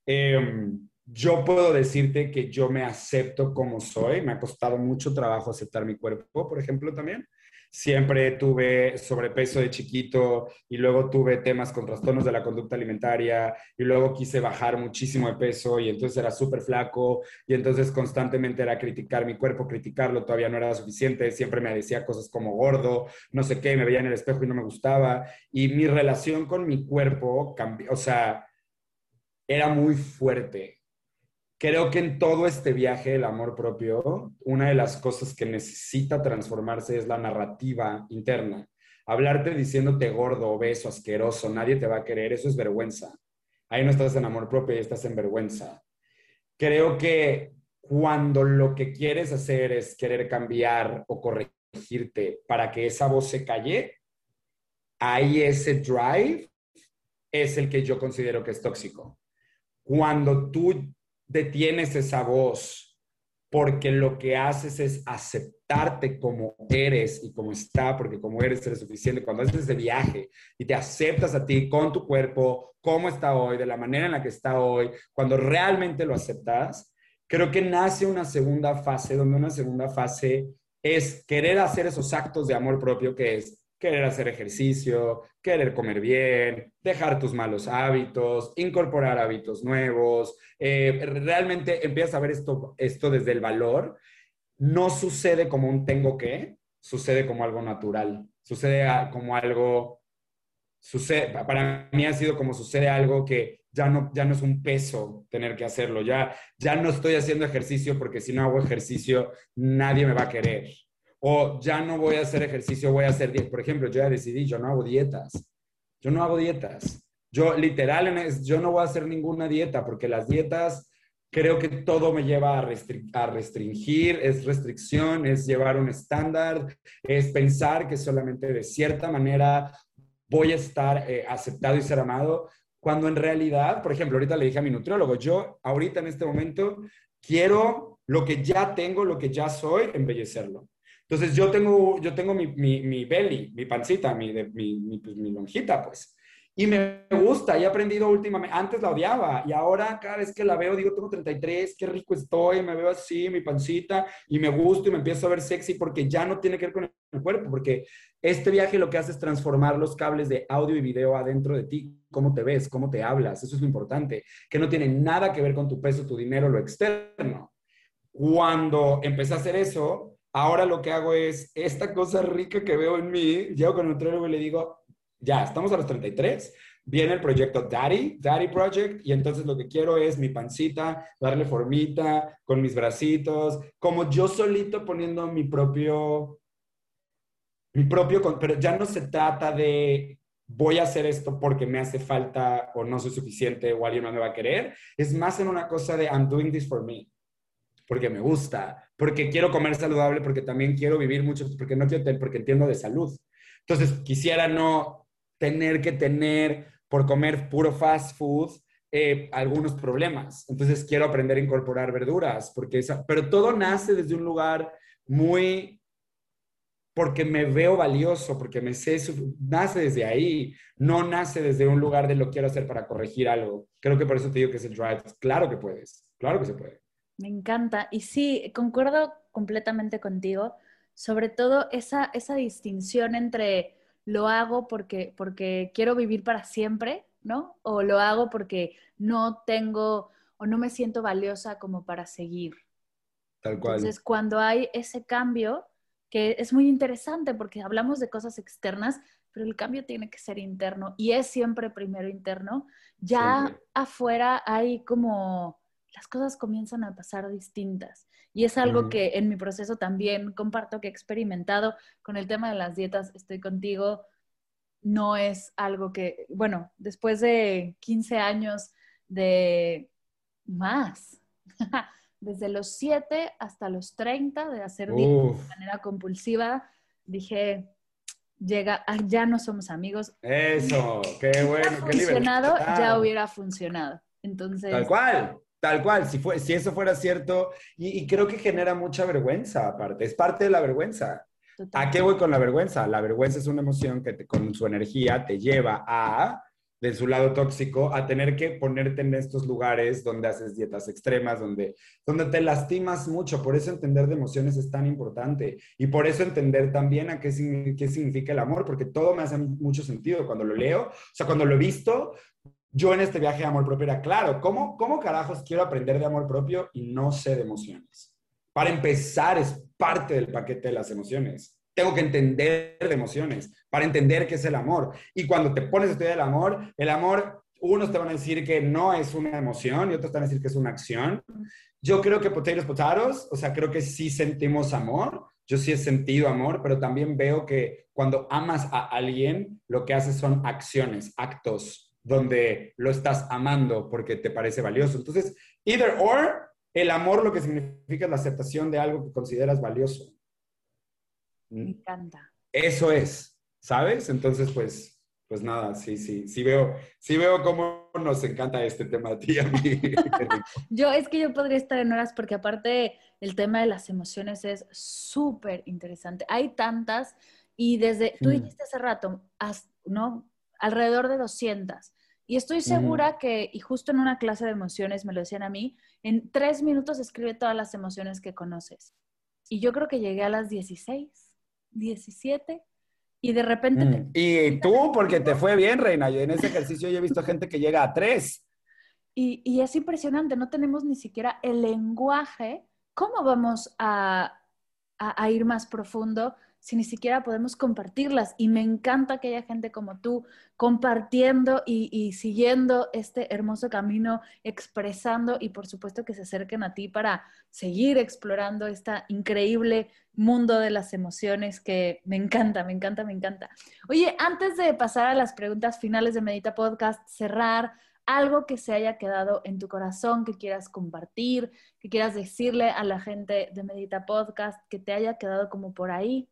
Em, yo puedo decirte que yo me acepto como soy me ha costado mucho trabajo aceptar mi cuerpo por ejemplo también siempre tuve sobrepeso de chiquito y luego tuve temas con trastornos de la conducta alimentaria y luego quise bajar muchísimo de peso y entonces era súper flaco y entonces constantemente era criticar mi cuerpo, criticarlo, todavía no era suficiente, siempre me decía cosas como gordo, no sé qué, me veía en el espejo y no me gustaba y mi relación con mi cuerpo cambió, o sea, era muy fuerte. Creo que en todo este viaje del amor propio, una de las cosas que necesita transformarse es la narrativa interna. Hablarte diciéndote gordo, obeso, asqueroso, nadie te va a querer, eso es vergüenza. Ahí no estás en amor propio, ahí estás en vergüenza. Creo que cuando lo que quieres hacer es querer cambiar o corregirte para que esa voz se calle, ahí ese drive es el que yo considero que es tóxico. Cuando tú detienes esa voz porque lo que haces es aceptarte como eres y como está, porque como eres eres suficiente. Cuando haces ese viaje y te aceptas a ti con tu cuerpo, cómo está hoy, de la manera en la que está hoy, cuando realmente lo aceptas, creo que nace una segunda fase, donde una segunda fase es querer hacer esos actos de amor propio que es querer hacer ejercicio, querer comer bien, dejar tus malos hábitos, incorporar hábitos nuevos. Eh, realmente empiezas a ver esto, esto desde el valor. No sucede como un tengo que, sucede como algo natural, sucede como algo, sucede, para mí ha sido como sucede algo que ya no, ya no es un peso tener que hacerlo, ya, ya no estoy haciendo ejercicio porque si no hago ejercicio nadie me va a querer o ya no voy a hacer ejercicio, voy a hacer dieta. Por ejemplo, yo ya decidí, yo no hago dietas. Yo no hago dietas. Yo literal, yo no voy a hacer ninguna dieta porque las dietas creo que todo me lleva a, restringir, es restricción, es llevar un estándar, es pensar que solamente de cierta manera voy a estar eh, aceptado y ser amado, cuando en realidad, por ejemplo, ahorita le dije a mi nutriólogo, yo ahorita en este momento quiero lo que ya tengo, lo que ya soy, embellecerlo. Entonces yo tengo, yo tengo mi, mi, belly, mi pancita, mi, mi, pues, mi lonjita, pues. Y me gusta, he aprendido últimamente, antes la odiaba, y ahora cada vez que la veo digo, tengo 33, qué rico estoy, me veo así, mi pancita, y me gusta y me empiezo a ver sexy porque ya no tiene que ver con el cuerpo, porque este viaje lo que hace es transformar los cables de audio y video adentro de ti, cómo te ves, cómo te hablas, eso es lo importante, que no tiene nada que ver con tu peso, tu dinero, lo externo. Cuando empecé a hacer eso, Ahora lo que hago es, esta cosa rica que veo en mí, llego con el nutriólogo y le digo, ya, estamos a los 33, viene el proyecto Daddy, Daddy Project, y entonces lo que quiero es mi pancita, darle formita, con mis bracitos, como yo solito poniendo mi propio, mi propio, pero ya no se trata de voy a hacer esto porque me hace falta o no soy suficiente o alguien no me va a querer, es más en una cosa de I'm doing this for me porque me gusta, porque quiero comer saludable, porque también quiero vivir mucho, porque no quiero porque entiendo de salud. Entonces, quisiera no tener que tener por comer puro fast food eh, algunos problemas. Entonces, quiero aprender a incorporar verduras, porque esa, pero todo nace desde un lugar muy porque me veo valioso, porque me sé, nace desde ahí, no nace desde un lugar de lo quiero hacer para corregir algo. Creo que por eso te digo que es el drive. Claro que puedes, claro que se puede. Me encanta. Y sí, concuerdo completamente contigo, sobre todo esa, esa distinción entre lo hago porque, porque quiero vivir para siempre, ¿no? O lo hago porque no tengo o no me siento valiosa como para seguir. Tal cual. Entonces, cuando hay ese cambio, que es muy interesante porque hablamos de cosas externas, pero el cambio tiene que ser interno y es siempre primero interno, ya afuera hay como las cosas comienzan a pasar distintas. Y es algo que en mi proceso también comparto que he experimentado con el tema de las dietas. Estoy contigo. No es algo que, bueno, después de 15 años de más, desde los 7 hasta los 30 de hacer dietas de manera compulsiva, dije, llega, ah, ya no somos amigos. Eso, qué bueno. Si hubiera funcionado, ya hubiera funcionado. Entonces. Tal cual. Tal cual, si, fue, si eso fuera cierto, y, creo que genera mucha vergüenza aparte, es parte de la vergüenza. ¿A qué voy con la vergüenza? La vergüenza es una emoción que con su energía te lleva a, de su lado tóxico, a tener que ponerte en estos lugares donde haces dietas extremas, donde, donde te lastimas mucho. Por eso entender de emociones es tan importante. Y por eso entender también a qué, qué significa el amor, porque todo me hace mucho sentido cuando lo leo. O sea, cuando lo he visto, yo en este viaje de amor propio era claro, ¿cómo, ¿cómo carajos quiero aprender de amor propio y no sé de emociones? Para empezar, es parte del paquete de las emociones. Tengo que entender de emociones para entender qué es el amor. Y cuando te pones a estudiar el amor, el amor, unos te van a decir que no es una emoción y otros te van a decir que es una acción. Yo creo que potatoes, potatoes, o sea, creo que sí sentimos amor. Yo sí he sentido amor, pero también veo que cuando amas a alguien, lo que haces son acciones, actos, donde lo estás amando porque te parece valioso. Entonces, either or, el amor lo que significa es la aceptación de algo que consideras valioso. Me encanta. Eso es, ¿sabes? Entonces, pues, pues nada, sí, sí, sí veo, sí veo cómo nos encanta este tema a ti a mí. yo, es que yo podría estar en horas porque aparte el tema de las emociones es súper interesante. Hay tantas y desde, tú dijiste hace rato, ¿no? Alrededor de 200. Y estoy segura que, y justo en una clase de emociones me lo decían a mí, en tres minutos escribe todas las emociones que conoces. Y yo creo que llegué a las 16, 17 y de repente... Mm. Y tú, porque te fue bien, Reina. Yo en ese ejercicio yo he visto gente que llega a tres. Y, y es impresionante, no tenemos ni siquiera el lenguaje. ¿Cómo vamos a, a, a ir más profundo si ni siquiera podemos compartirlas. Y me encanta que haya gente como tú compartiendo y, siguiendo este hermoso camino, expresando y por supuesto que se acerquen a ti para seguir explorando este increíble mundo de las emociones que me encanta, me encanta, me encanta. Oye, antes de pasar a las preguntas finales de Medita Podcast, cerrar algo que se haya quedado en tu corazón, que quieras compartir, que quieras decirle a la gente de Medita Podcast, que te haya quedado como por ahí.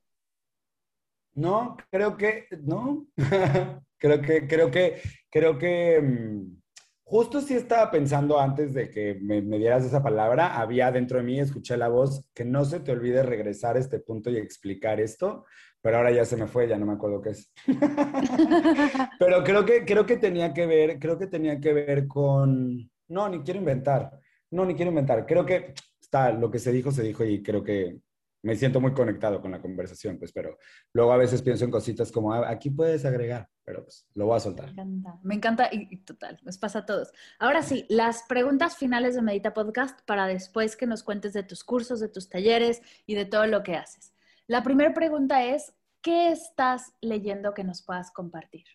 No, creo que, no, creo que, creo que, creo que, mm, justo sí estaba pensando antes de que me, dieras esa palabra, había dentro de mí, escuché la voz, que no se te olvide regresar a este punto y explicar esto, pero ahora ya se me fue, ya no me acuerdo qué es. pero creo que, creo que tenía que ver, creo que tenía que ver con, no, ni quiero inventar, no, ni quiero inventar, creo que está, lo que se dijo, se dijo y creo que me siento muy conectado con la conversación, pues, pero luego a veces pienso en cositas como, ah, aquí puedes agregar, pero pues lo voy a soltar. Me encanta, me encanta y, total, nos pasa a todos. Ahora sí, las preguntas finales de Medita Podcast para después que nos cuentes de tus cursos, de tus talleres y de todo lo que haces. La primera pregunta es, ¿qué estás leyendo que nos puedas compartir?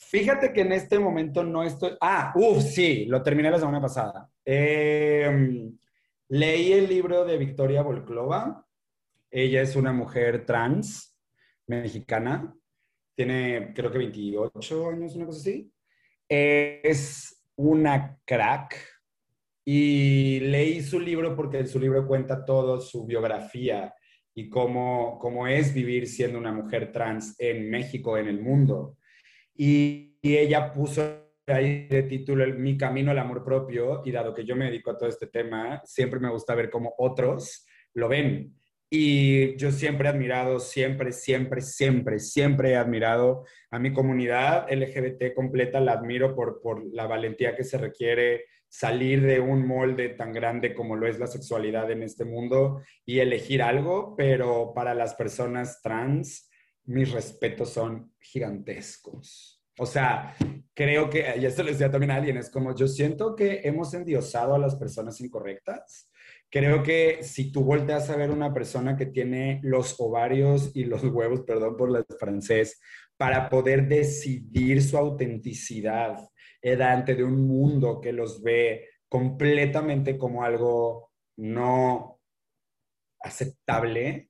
Fíjate que en este momento no estoy... Ah, uff, sí, lo terminé la semana pasada. Eh, Leí el libro de Victoria Volklova. Ella es una mujer trans mexicana. Tiene, creo que 28 años, una cosa así. Es una crack. Y leí su libro porque su libro cuenta todo su biografía y cómo, cómo es vivir siendo una mujer trans en México, en el mundo. Y, y ella puso ahí de título Mi camino al amor propio y dado que yo me dedico a todo este tema, siempre me gusta ver cómo otros lo ven. Y yo siempre he admirado, siempre, siempre, siempre, siempre he admirado a mi comunidad LGBT completa, la admiro por, por la valentía que se requiere salir de un molde tan grande como lo es la sexualidad en este mundo y elegir algo, pero para las personas trans, mis respetos son gigantescos. O sea, creo que, y esto le decía también a alguien, es como yo siento que hemos endiosado a las personas incorrectas. Creo que si tú volteas a ver una persona que tiene los ovarios y los huevos, perdón por el francés, para poder decidir su autenticidad delante de un mundo que los ve completamente como algo no aceptable,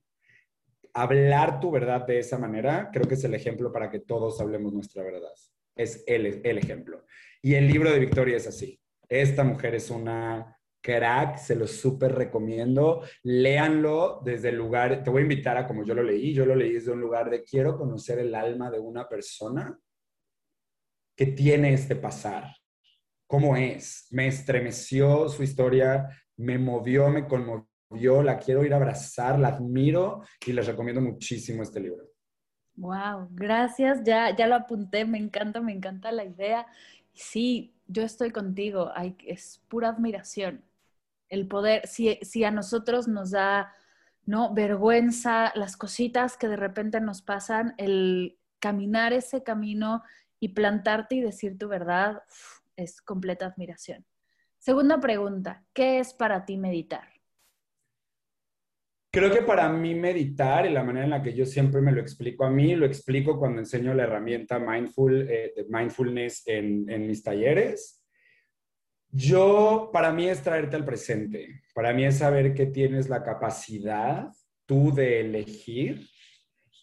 hablar tu verdad de esa manera, creo que es el ejemplo para que todos hablemos nuestra verdad. Es el, el ejemplo. Y el libro de Victoria es así. Esta mujer es una crack, se lo súper recomiendo. Léanlo desde el lugar, te voy a invitar a como yo lo leí, yo lo leí desde un lugar de quiero conocer el alma de una persona que tiene este pasar. ¿Cómo es? Me estremeció su historia, me movió, me conmovió yo la quiero ir a abrazar, la admiro y les recomiendo muchísimo este libro. Wow, gracias, ya, ya lo apunté, me encanta, me encanta la idea. Sí, yo estoy contigo, es pura admiración. El poder, si, si a nosotros nos da ¿no? vergüenza, las cositas que de repente nos pasan, el caminar ese camino y plantarte y decir tu verdad es completa admiración. Segunda pregunta, ¿qué es para ti meditar? Creo que para mí meditar y la manera en la que yo siempre me lo explico a mí, lo explico cuando enseño la herramienta mindful, eh, de mindfulness en, en mis talleres. Yo, para mí es traerte al presente. Para mí es saber que tienes la capacidad tú de elegir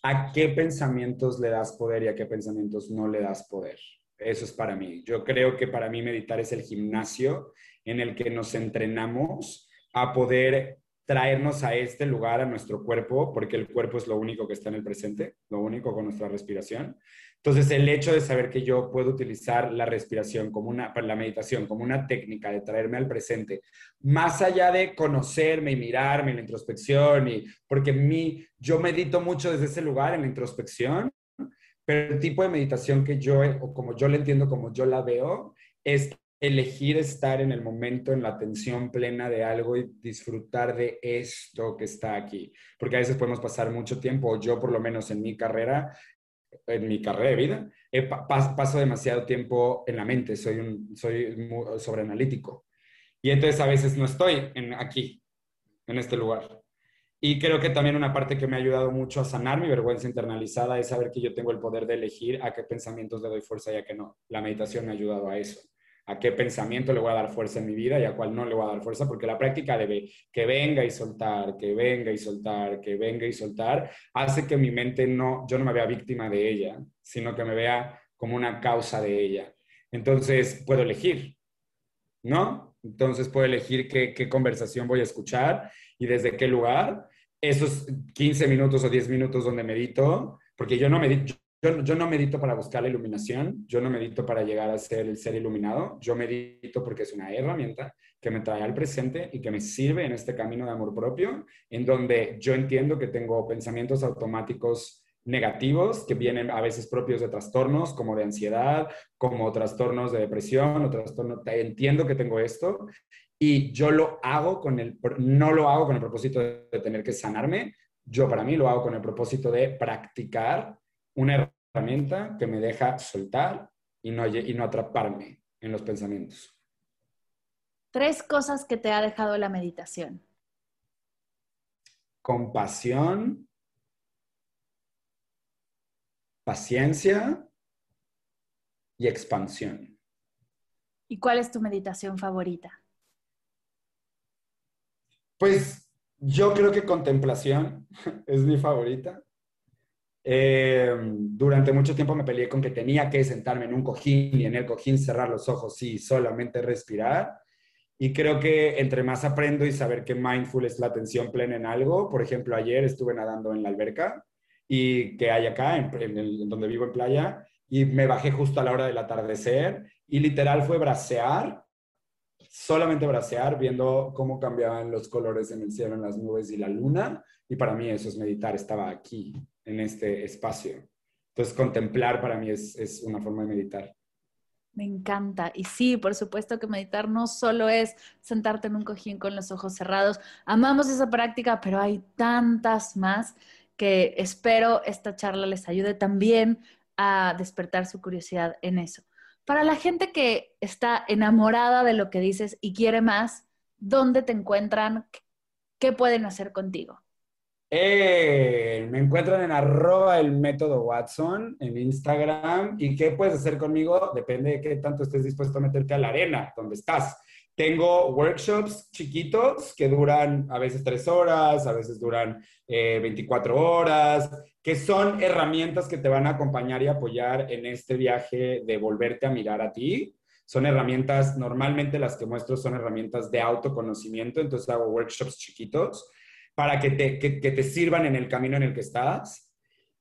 a qué pensamientos le das poder y a qué pensamientos no le das poder. Eso es para mí. Yo creo que para mí meditar es el gimnasio en el que nos entrenamos a poder traernos a este lugar, a nuestro cuerpo, porque el cuerpo es lo único que está en el presente, lo único con nuestra respiración. Entonces, el hecho de saber que yo puedo utilizar la respiración como una, la meditación como una técnica de traerme al presente, más allá de conocerme y mirarme en la introspección, y, porque mi, yo medito mucho desde ese lugar en la introspección, pero el tipo de meditación que yo, o como yo la entiendo, como yo la veo, es elegir estar en el momento, en la atención plena de algo y disfrutar de esto que está aquí. Porque a veces podemos pasar mucho tiempo, yo por lo menos en mi carrera, en mi carrera de vida, paso demasiado tiempo en la mente, soy, un, soy muy sobreanalítico. Y entonces a veces no estoy aquí, en este lugar. Y creo que también una parte que me ha ayudado mucho a sanar mi vergüenza internalizada es saber que yo tengo el poder de elegir a qué pensamientos le doy fuerza y a qué no. La meditación me ha ayudado a eso a qué pensamiento le voy a dar fuerza en mi vida y a cuál no le voy a dar fuerza, porque la práctica de que venga y soltar, que venga y soltar, que venga y soltar, hace que mi mente no, yo no me vea víctima de ella, sino que me vea como una causa de ella. Entonces puedo elegir, ¿no? Entonces puedo elegir qué, qué conversación voy a escuchar y desde qué lugar. Esos 15 minutos o 10 minutos donde medito, porque yo no medito, yo, no medito para buscar la iluminación, yo no medito para llegar a ser el ser iluminado, yo medito porque es una herramienta que me trae al presente y que me sirve en este camino de amor propio, en donde yo entiendo que tengo pensamientos automáticos negativos que vienen a veces propios de trastornos como de ansiedad, como trastornos de depresión o trastornos, entiendo que tengo esto y yo lo hago con el, no lo hago con el propósito de tener que sanarme, yo para mí lo hago con el propósito de practicar una herramienta que me deja soltar y no, y no atraparme en los pensamientos. Tres cosas que te ha dejado la meditación. Compasión, paciencia y expansión. ¿Y cuál es tu meditación favorita? Pues yo creo que contemplación es mi favorita. Eh, durante mucho tiempo me peleé con que tenía que sentarme en un cojín y en el cojín cerrar los ojos y solamente respirar. Y creo que entre más aprendo y saber que mindful es la atención plena en algo, por ejemplo, ayer estuve nadando en la alberca y que hay acá, en, donde vivo en playa, y me bajé justo a la hora del atardecer y literal fue bracear, solamente bracear, viendo cómo cambiaban los colores en el cielo, en las nubes y la luna. Y para mí eso es meditar, estaba aquí, en este espacio. Entonces, contemplar para mí es, una forma de meditar. Me encanta. Y sí, por supuesto que meditar no solo es sentarte en un cojín con los ojos cerrados. Amamos esa práctica, pero hay tantas más que espero esta charla les ayude también a despertar su curiosidad en eso. Para la gente que está enamorada de lo que dices y quiere más, ¿dónde te encuentran? ¿Qué pueden hacer contigo? Eh, me encuentran en arroba el método Watson en Instagram. ¿Y qué puedes hacer conmigo? Depende de qué tanto estés dispuesto a meterte a la arena donde estás. Tengo workshops chiquitos que duran a veces tres horas, a veces duran 24 eh, horas, que son herramientas que te van a acompañar y apoyar en este viaje de volverte a mirar a ti. Son herramientas, normalmente las que muestro son herramientas de autoconocimiento, entonces hago workshops chiquitos para que te, que, te sirvan en el camino en el que estás.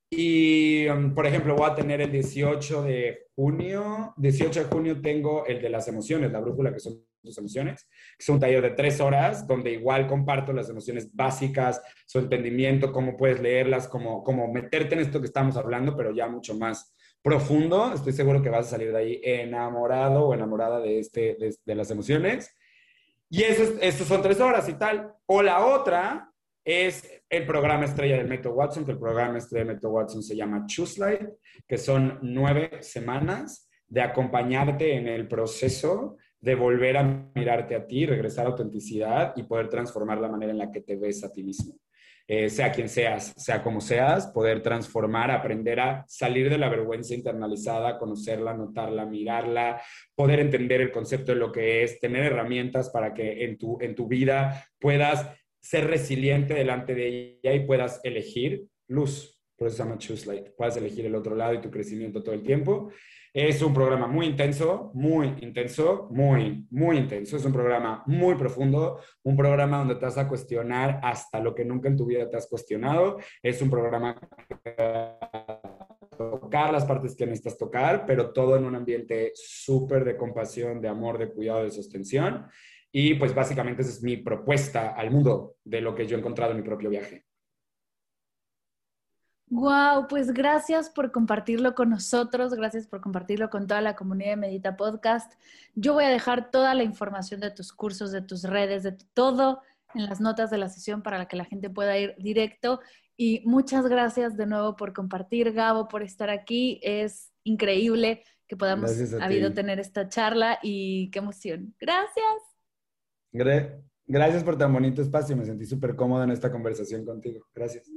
Y, um, por ejemplo, voy a tener el 18 de junio. 18 de junio tengo el de las emociones, la brújula que son tus emociones. Es un taller de tres horas donde igual comparto las emociones básicas, su entendimiento, cómo puedes leerlas, cómo, cómo meterte en esto que estamos hablando, pero ya mucho más profundo. Estoy seguro que vas a salir de ahí enamorado o enamorada de, este, de, de las emociones. Y eso, eso son tres horas y tal. O la otra es el programa estrella del Método Watson, que el programa estrella del Método Watson se llama Choose Life, que son nueve semanas de acompañarte en el proceso de volver a mirarte a ti, regresar a autenticidad y poder transformar la manera en la que te ves a ti mismo. eh, sea quien seas, sea como seas, poder transformar, aprender a salir de la vergüenza internalizada, conocerla, notarla, mirarla, poder entender el concepto de lo que es, tener herramientas para que en tu, en tu vida puedas ser resiliente delante de ella y puedas elegir luz. Por eso se llama Choose Light. Puedas elegir el otro lado y tu crecimiento todo el tiempo. Es un programa muy intenso, muy intenso, muy, muy intenso. Es un programa muy profundo, un programa donde te vas a cuestionar hasta lo que nunca en tu vida te has cuestionado. Es un programa que tocar las partes que necesitas tocar, pero todo en un ambiente súper de compasión, de amor, de cuidado, de sostención. Y pues básicamente esa es mi propuesta al mundo de lo que yo he encontrado en mi propio viaje. Wow, pues gracias por compartirlo con nosotros, gracias por compartirlo con toda la comunidad de Medita Podcast. Yo voy a dejar toda la información de tus cursos, de tus redes, de todo en las notas de la sesión para que la gente pueda ir directo. Y muchas gracias de nuevo por compartir, Gabo, por estar aquí. Es increíble que podamos habido tener esta charla y qué emoción. Gracias. Gracias por tan bonito espacio. Me sentí súper cómodo en esta conversación contigo. Gracias.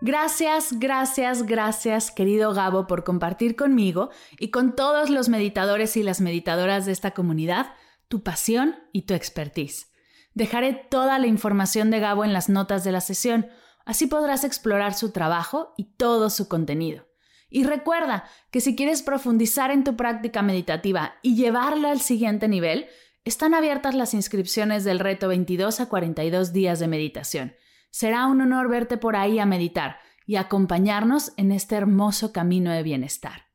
Gracias, gracias, gracias, querido Gabo, por compartir conmigo y con todos los meditadores y las meditadoras de esta comunidad tu pasión y tu expertise. Dejaré toda la información de Gabo en las notas de la sesión, así podrás explorar su trabajo y todo su contenido. Y recuerda que si quieres profundizar en tu práctica meditativa y llevarla al siguiente nivel, están abiertas las inscripciones del reto 22 a 42 días de meditación. Será un honor verte por ahí a meditar y acompañarnos en este hermoso camino de bienestar.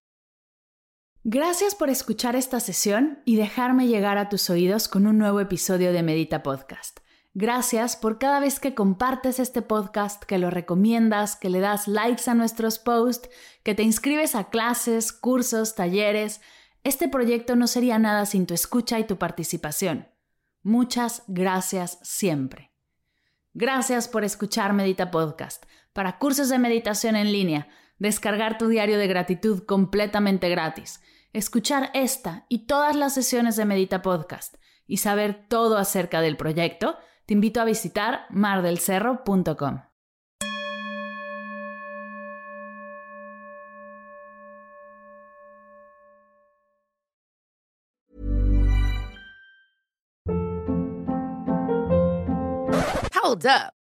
Gracias por escuchar esta sesión y dejarme llegar a tus oídos con un nuevo episodio de Medita Podcast. Gracias por cada vez que compartes este podcast, que lo recomiendas, que le das likes a nuestros posts, que te inscribes a clases, cursos, talleres. Este proyecto no sería nada sin tu escucha y tu participación. Muchas gracias siempre. Gracias por escuchar Medita Podcast. Para cursos de meditación en línea, descargar tu diario de gratitud completamente gratis, escuchar esta y todas las sesiones de Medita Podcast y saber todo acerca del proyecto, te invito a visitar mardelcerro.com. Hold up.